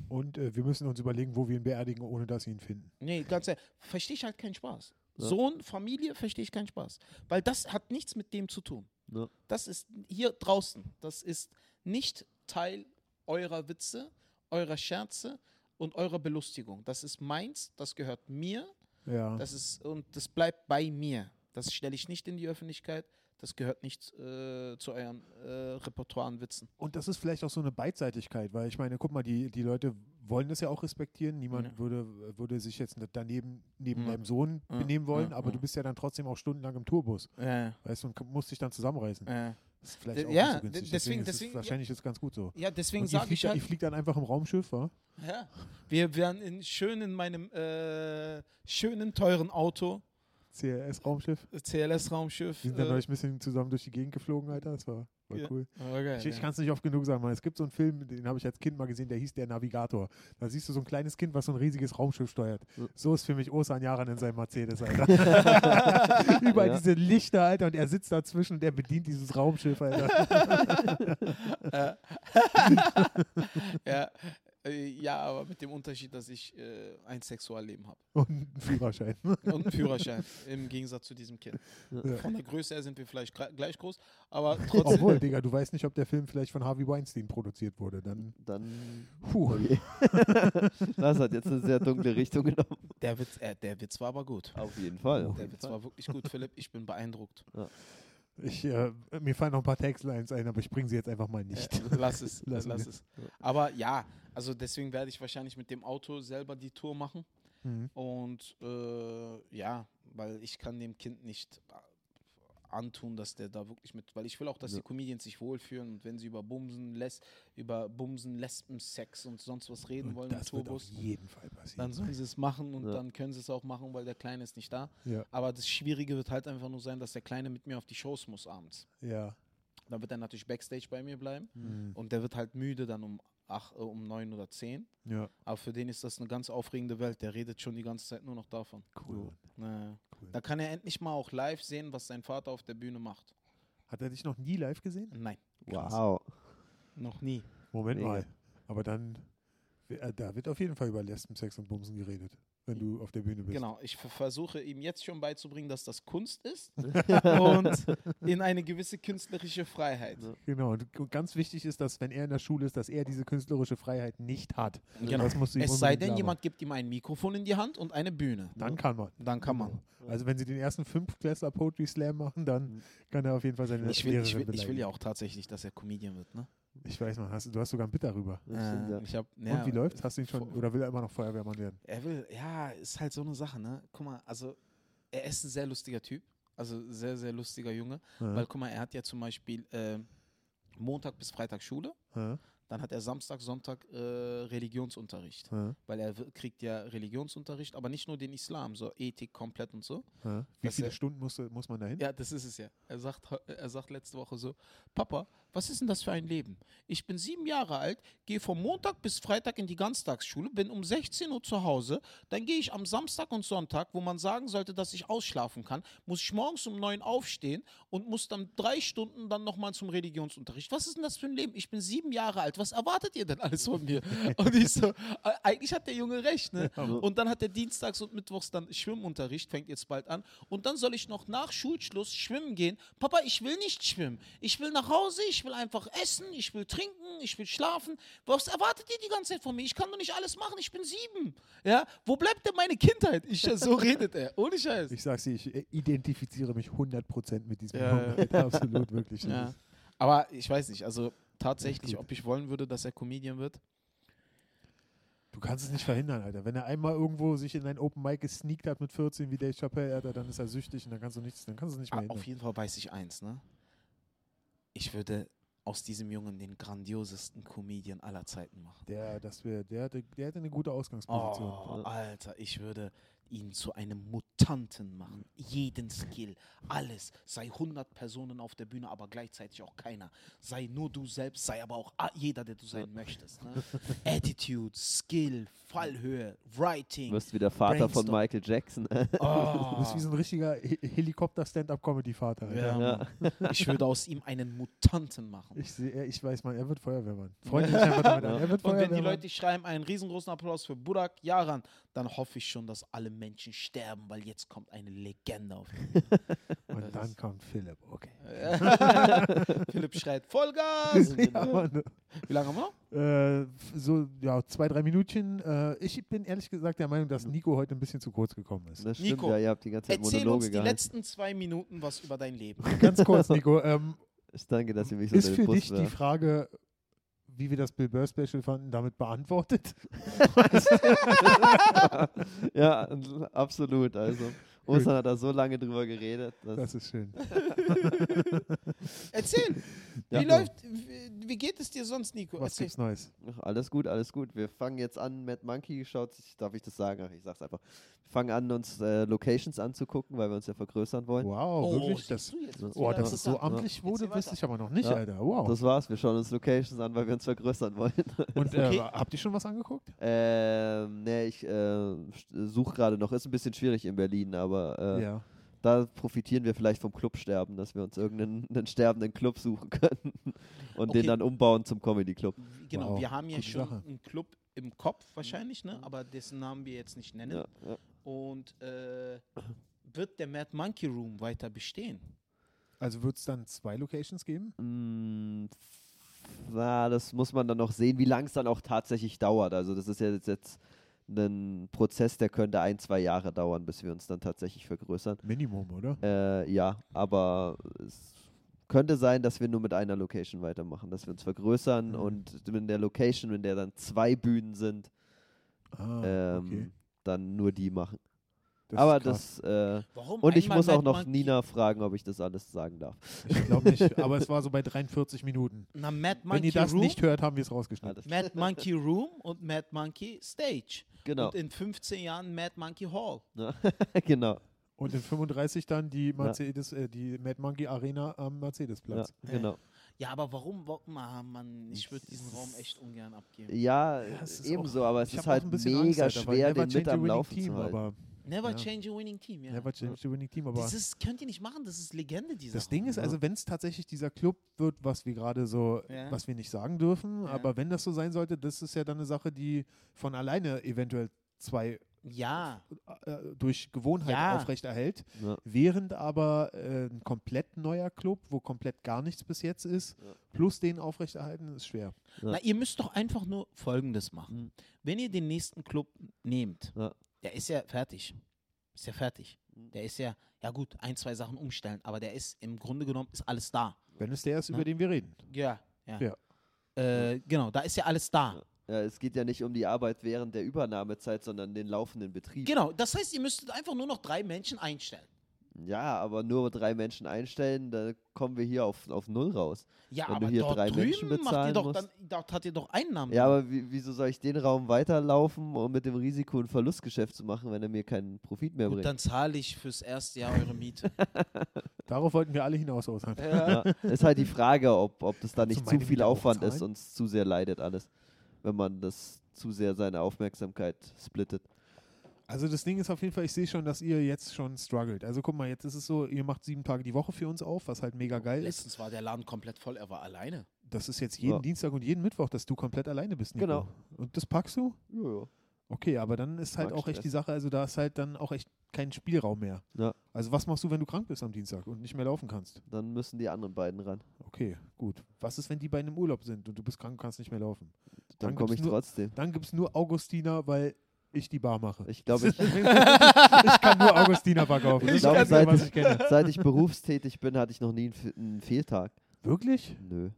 Und äh, wir müssen uns überlegen, wo wir ihn beerdigen, ohne dass sie ihn finden. Nee, ganz ehrlich, verstehe ich halt keinen Spaß. Ja. Sohn, Familie, verstehe ich keinen Spaß. Weil das hat nichts mit dem zu tun. Ja. Das ist hier draußen. Das ist nicht Teil eurer Witze, eurer Scherze und eurer Belustigung. Das ist meins, das gehört mir Ja. Das ist, und das bleibt bei mir. Das stelle ich nicht in die Öffentlichkeit. Das gehört nicht äh, zu eurem äh, Repertoire an Witzen. Und das ist vielleicht auch so eine Beidseitigkeit, weil ich meine, guck mal, die, die Leute wollen das ja auch respektieren. Niemand Ja. würde, würde sich jetzt daneben neben Ja. deinem Sohn Ja. benehmen wollen, Ja. aber Ja. du bist ja dann trotzdem auch stundenlang im Tourbus. Äh, Weißt du, und musst dich dann zusammenreißen. äh, Das ist vielleicht auch ja, nicht so günstig. deswegen- ist es deswegen- wahrscheinlich ist ganz gut so. Ja, deswegen sage ich halt, ihr fliegt dann einfach im Raumschiff, wa? ja, wir wären in, schön in meinem äh, schönen, teuren Auto, CRS-Raumschiff. CLS-Raumschiff. Wir sind dann neulich ein bisschen zusammen durch die Gegend geflogen, Alter. Das war, war Ja. cool. oh, geil, Ich, ich ja. kann es nicht oft genug sagen, Mann. Es gibt so einen Film, den habe ich als Kind mal gesehen, der hieß Der Navigator. Da siehst du so ein kleines Kind, was so ein riesiges Raumschiff steuert. So ist für mich Osan Yaran in seinem Mercedes, Alter. Überall Ja. diese Lichter, Alter, und er sitzt dazwischen und er bedient dieses Raumschiff, Alter. Äh, ja, äh, ja, aber mit dem Unterschied, dass ich äh, ein Sexualleben habe Und einen Führerschein. und einen Führerschein im Gegensatz zu diesem Kind. Ja. Von der Größe her sind wir vielleicht gleich groß, aber trotzdem. Obwohl, Digga, du weißt nicht, ob der Film vielleicht von Harvey Weinstein produziert wurde. Dann, Dann. puh. Je. das hat jetzt eine sehr dunkle Richtung genommen. Der Witz, äh, der Witz war aber gut. Auf jeden Fall. Auf Der jeden Witz Fall. war wirklich gut, Philipp. Ich bin beeindruckt. Ich, äh, mir fallen noch ein paar Textlines ein, aber ich bringe sie jetzt einfach mal nicht. Äh, lass es, lass wir. es. Aber ja, also deswegen werde ich wahrscheinlich mit dem Auto selber die Tour machen. Mhm. Und äh, ja, weil ich kann dem Kind nicht äh, antun, dass der da wirklich mit, weil ich will auch, dass Ja. die Comedians sich wohlfühlen und wenn sie über Bumsen, Les, über Bumsen, Lesben, Sex und sonst was reden Und wollen im das wird auf jeden Fall passieren. dann sollen sie es machen und Ja. dann können sie es auch machen, weil der Kleine ist nicht da. ja, Aber das Schwierige wird halt einfach nur sein, dass der Kleine mit mir auf die Shows muss abends. ja. Dann wird er natürlich Backstage bei mir bleiben Mhm. und der wird halt müde dann um, acht, äh, um neun oder zehn. Ja, Aber für den ist das eine ganz aufregende Welt. Der redet schon die ganze Zeit nur noch davon. cool. Naja. cool. Da kann er endlich mal auch live sehen, was sein Vater auf der Bühne macht. Hat er dich noch nie live gesehen? Nein, Wow. noch nie. Moment Mega. mal. Aber dann, äh, da wird auf jeden Fall über Lesben, Sex und Bumsen geredet, wenn du auf der Bühne bist. Genau, ich ver- versuche ihm jetzt schon beizubringen, dass das Kunst ist und in eine gewisse künstlerische Freiheit. Genau. Und ganz wichtig ist, dass wenn er in der Schule ist, dass er diese künstlerische Freiheit nicht hat. Genau. Das musst du ihm Es sei denn, jemand gibt ihm ein Mikrofon in die Hand und eine Bühne. Dann kann man. Dann kann man. Also wenn sie den ersten Fünftklässler Poetry Slam machen, dann Mhm. kann er auf jeden Fall seine Ich will, ich, will, ich will ja auch tatsächlich, dass er Comedian wird. Ne? Ich weiß mal, hast, du hast sogar ein Bit darüber. Stimmt, ja. Äh, ich hab, Und ja, wie läuft's? Hast du ihn schon, oder will er immer noch Feuerwehrmann werden? Er will, ja, ist halt so eine Sache, ne? Guck mal, also er ist ein sehr lustiger Typ. Also sehr, sehr lustiger Junge. Ja. Weil, guck mal, er hat ja zum Beispiel äh, Montag bis Freitag Schule. Dann hat er Samstag, Sonntag äh, Religionsunterricht. Ja. Weil er kriegt ja Religionsunterricht, aber nicht nur den Islam, so Ethik komplett und so. Ja. Wie viele er- Stunden muss, muss man dahin? Ja, das ist es ja. Er sagt, er sagt letzte Woche so, Papa, was ist denn das für ein Leben? Ich bin sieben Jahre alt, gehe vom Montag bis Freitag in die Ganztagsschule, bin um 16 Uhr zu Hause, dann gehe ich am Samstag und Sonntag, wo man sagen sollte, dass ich ausschlafen kann, muss ich morgens um neun aufstehen und muss dann drei Stunden dann nochmal zum Religionsunterricht. Was ist denn das für ein Leben? Ich bin sieben Jahre alt, was erwartet ihr denn alles von mir? Und ich so, äh, eigentlich hat der Junge recht, ne? Und dann hat er dienstags und mittwochs dann Schwimmunterricht, fängt jetzt bald an. Und dann soll ich noch nach Schulschluss schwimmen gehen. Papa, ich will nicht schwimmen. Ich will nach Hause, ich will einfach essen, ich will trinken, ich will schlafen. Was erwartet ihr die ganze Zeit von mir? Ich kann doch nicht alles machen, ich bin sieben. Ja, wo bleibt denn meine Kindheit? Ich, so redet er, ohne Scheiß. Ich sag's dir, ich äh, identifiziere mich 100% mit diesem Ja, Absolut, wirklich. Ja. Aber ich weiß nicht, also tatsächlich, ob ich wollen würde, dass er Comedian wird. Du kannst es nicht verhindern, Alter. Wenn er einmal irgendwo sich in ein Open Mic gesneakt hat mit 14 wie Dave Chappelle, Alter, dann ist er süchtig und dann kannst du nichts, dann kannst du es nicht mehr Ah, hindern. auf jeden Fall weiß ich eins, ne? Ich würde aus diesem Jungen den grandiosesten Comedian aller Zeiten machen. Der, das wär, der, hatte, der hatte eine gute Ausgangsposition. Oh, Alter, ich würde ihn zu einem Mutanten machen. Jeden Skill, alles. Sei 100 Personen auf der Bühne, aber gleichzeitig auch keiner. Sei nur du selbst, sei aber auch a- jeder, der du sein möchtest. Ne? Attitude, Skill, Fallhöhe, Du Writing. wirst wie der Vater von Brainstorm. Michael Jackson. Du bist wie so Oh, ein richtiger He- Helikopter-Stand-Up-Comedy-Vater. Ja, Ja. Ich würde aus ihm einen Mutanten machen. Ich, seh, ich weiß mal, er wird Feuerwehrmann. Freunde mich einfach damit an. Er wird Und wenn die. Leute schreiben einen riesengroßen Applaus für Burak Yaran, dann hoffe ich schon, dass alle Menschen sterben, weil jetzt kommt eine Legende auf ihn. Und Das dann kommt Philipp. Okay. Philipp schreit Vollgas. ja. Wie lange haben wir noch? Äh, so, ja, zwei, drei Minütchen. Äh, ich bin ehrlich gesagt der Meinung, dass Nico heute ein bisschen zu kurz gekommen ist. Das stimmt, Nico, ja, ihr habt die ganze Zeit Erzähl uns Monologe die gehalten. letzten zwei Minuten was über dein Leben. Ganz kurz, Nico. Ähm, Ich danke, dass ihr mich so ist für dich die werft. Frage, wie wir das Bill Burr Special fanden, damit beantwortet? ja, absolut. Also Osan hat da so lange drüber geredet. dass- Das ist schön. Erzähl, Ja. wie läuft, wie, wie geht es dir sonst, Nico? Was Erzähl. gibt's Neues? Ach, alles gut, alles gut. Wir fangen jetzt an, Mad Monkey schaut sich, darf ich das sagen? Ach, ich sag's einfach. Wir fangen an, uns äh, Locations anzugucken, weil wir uns ja vergrößern wollen. Wow, wirklich? Das, oh, dass es so amtlich wurde, wusste ich aber noch nicht, Ja. Alter. Wow. Das war's, wir schauen uns Locations an, weil wir uns vergrößern wollen. Und äh, Okay. habt ihr schon was angeguckt? ähm, ne, ich äh, suche gerade noch, ist ein bisschen schwierig in Berlin, aber äh, ja. da profitieren wir vielleicht vom Clubsterben, dass wir uns irgendeinen einen sterbenden Club suchen können und Okay. den dann umbauen zum Comedy Club. Genau, Wow, wir haben ja gute schon Sache. einen Club im Kopf wahrscheinlich, ne? aber dessen Namen wir jetzt nicht nennen. Ja, ja. Und äh, wird der Mad Monkey Room weiter bestehen? Also wird es dann zwei Locations geben? Mm, Na, das muss man dann noch sehen, wie lang es dann auch tatsächlich dauert. Also das ist ja jetzt, jetzt ein Prozess, der könnte ein, zwei Jahre dauern, bis wir uns dann tatsächlich vergrößern. Minimum, oder? Äh, ja, aber es könnte sein, dass wir nur mit einer Location weitermachen, dass wir uns vergrößern Mhm. und in der Location, in der dann zwei Bühnen sind, Ah, ähm, okay. Dann nur die machen. Das aber das, äh, Warum und ich muss auch noch Nina fragen, ob ich das alles sagen darf. Ich glaube nicht, aber es war so bei 43 Minuten. Na, Mad Wenn ihr das Room, nicht hört, haben wir es rausgeschnitten. Alles. Mad Monkey Room und Mad Monkey Stage. Genau, Und in 15 Jahren Mad Monkey Hall. genau. Und in 35 dann die Mercedes, äh, die Mad Monkey Arena am Ja, Mercedesplatz. genau. Ja, aber warum? warum Mann, ich würde diesen Raum echt ungern abgeben. Ja, es ist ebenso, auch- aber es ist halt ein bisschen Angst, mega weil schwer, never den mit change a am winning Laufen Team, zu halten. aber Never Ja. change a winning team, ja. Never change the winning team, aber Das ist, könnt ihr nicht machen, das ist Legende dieser das Ding ist, Ja. also wenn es tatsächlich dieser Club wird, was wir gerade so, Ja. was wir nicht sagen dürfen, Ja. aber wenn das so sein sollte, das ist ja dann eine Sache, die von alleine eventuell zwei Ja, äh, durch Gewohnheit Ja. aufrechterhält, Ja. während aber äh, ein komplett neuer Club, wo komplett gar nichts bis jetzt ist, Ja. plus den aufrechterhalten, ist schwer. Ja. Na, ihr müsst doch einfach nur Folgendes machen. Mhm. Wenn ihr den nächsten Club nehmt, Ja. der ist ja fertig. Ist ja fertig. Mhm. Der ist ja, ja gut, ein, zwei Sachen umstellen, aber der ist im Grunde genommen ist alles da. Wenn es der ist, über den wir reden. Ja, ja. Ja. Äh, genau, da ist ja alles da. Ja, es geht ja nicht um die Arbeit während der Übernahmezeit, sondern den laufenden Betrieb. Genau, das heißt, ihr müsstet einfach nur noch drei Menschen einstellen. Ja, aber nur drei Menschen einstellen, da kommen wir hier auf, auf Null raus. Ja, Wenn du aber hier dort drei drüben Menschen macht ihr bezahlen doch musst. dann, dort hat ihr doch Einnahmen. Ja, aber wie, wieso soll ich den Raum weiterlaufen, um mit dem Risiko ein Verlustgeschäft zu machen, wenn er mir keinen Profit mehr Gut, bringt? dann zahle ich fürs erste Jahr eure Miete. Darauf wollten wir alle hinaus aushalten. Ja, ist halt die Frage, ob, ob das da du nicht zu viel Aufwand ist und es zu sehr leidet alles, wenn man das zu sehr seine Aufmerksamkeit splittet. Also das Ding ist auf jeden Fall, ich sehe schon, dass ihr jetzt schon struggelt. Also guck mal, jetzt ist es so, ihr macht sieben Tage die Woche für uns auf, was halt mega geil ist. Letztens war der Laden komplett voll, er war alleine. Das ist jetzt jeden Ja. Dienstag und jeden Mittwoch, dass du komplett alleine bist, Nico. Genau. Und das packst du? Jojo. Okay, aber dann ist halt Mag auch echt die Sache, also da ist halt dann auch echt kein Spielraum mehr. Ja. Also was machst du, wenn du krank bist am Dienstag und nicht mehr laufen kannst? Dann müssen die anderen beiden ran. Okay, gut. Was ist, wenn die beiden im Urlaub sind und du bist krank und kannst nicht mehr laufen? Dann komme ich nur- trotzdem. Dann gibt es nur Augustina, weil ich die Bar mache. Ich glaube, ich, ich kann nur Augustina verkaufen. Ich ist das glaub, Einzige, seit was ich- seit ich berufstätig bin, hatte ich noch nie einen Fehltag. Wirklich? Nö.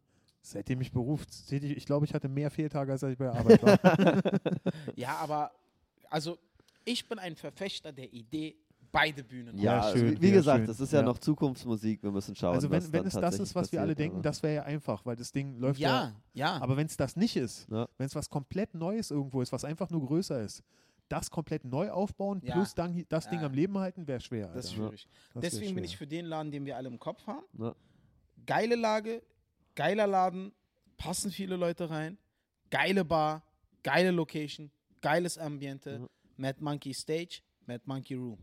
Seitdem ich berufstätig, ich glaube, ich hatte mehr Fehltage, als ich bei der Arbeit war. Ja, aber, also, ich bin ein Verfechter der Idee, beide Bühnen. Ja, Ja, also schön, wie, wie ja, gesagt, schön. das ist ja, Ja. noch Zukunftsmusik. Wir müssen schauen. also was wenn, wenn dann es das ist, was wir alle denken, aber- das wäre ja einfach, weil das Ding läuft ja. Ja, ja. Aber wenn es das nicht ist, Ja. wenn es was komplett Neues irgendwo ist, was einfach nur größer ist, das komplett neu aufbauen Ja. plus dann das Ja. Ding am Leben halten, wäre schwer. das ist Alter. schwierig. Das Deswegen bin schwer. ich für den Laden, den wir alle im Kopf haben. Ja. Geile Lage, geiler Laden, passen viele Leute rein, geile Bar, geile Location, geiles Ambiente, Ja. Mad Monkey Stage, Mad Monkey Room.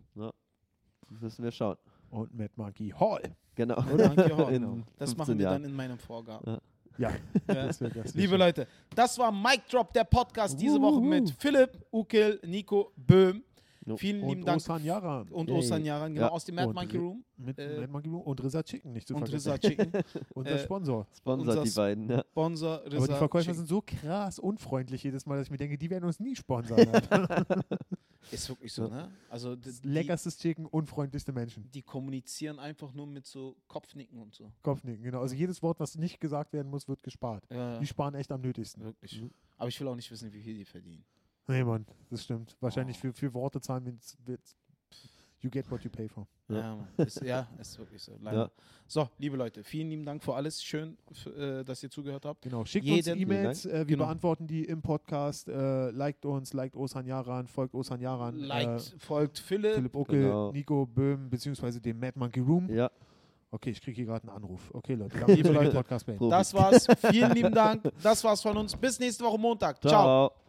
Müssen wir schauen. Und Mad Monkey Hall. Genau. Hall. In Das 15 machen wir Jahren. dann in meinem Vorgarten. Ja. Ja, Ja. das das wär Liebe schön. Leute, das war Mic Drop, der Podcast diese Woche mit Philipp, Ukel, Nico, Böhm. Jo. Vielen lieben Und Dank. Osan Yaran Und Yay. Osan Yaran, genau, Ja. aus dem Mad Und Monkey Room. Mit Äh, Mad Monkey und Risa Chicken, nicht zu Und vergessen. Risa Chicken. Unser äh, Sponsor. Sponsert Unser die beiden. Ja. Sponsor Aber die Risa Verkäufer Chicken. sind so krass unfreundlich jedes Mal, dass ich mir denke, die werden uns nie sponsern. Ist wirklich so, ne? Also Das die, Leckerstes Chicken, unfreundlichste Menschen. die kommunizieren einfach nur mit so Kopfnicken und so. Kopfnicken, genau. Also jedes Wort, was nicht gesagt werden muss, wird gespart. Ja, Die sparen echt am nötigsten. wirklich. Aber ich will auch nicht wissen, wie viel die verdienen. Nee, Mann, das stimmt. Wahrscheinlich Oh. für, für Worte zahlen wir jetzt- wird. You get what you pay for. Ja. Ja, ist, ja, ist wirklich so. Leider. Ja. So, liebe Leute, vielen lieben Dank für alles. Schön, äh, dass ihr zugehört habt. Genau, schickt Jeden- uns E-Mails, äh, wir Genau. beantworten die im Podcast. Äh, liked uns, liked Osan Yaran, folgt Osan Yaran. Liked, Äh, folgt Philipp. Philipp Uckel, Genau. Nico Böhm, beziehungsweise dem Mad Monkey Room. Ja, Okay, ich kriege hier gerade einen Anruf. Okay, Leute, Liebe wir Leute, Podcast beenden. Das war's. Vielen lieben Dank. Das war's von uns. Bis nächste Woche Montag. Ciao. Ciao.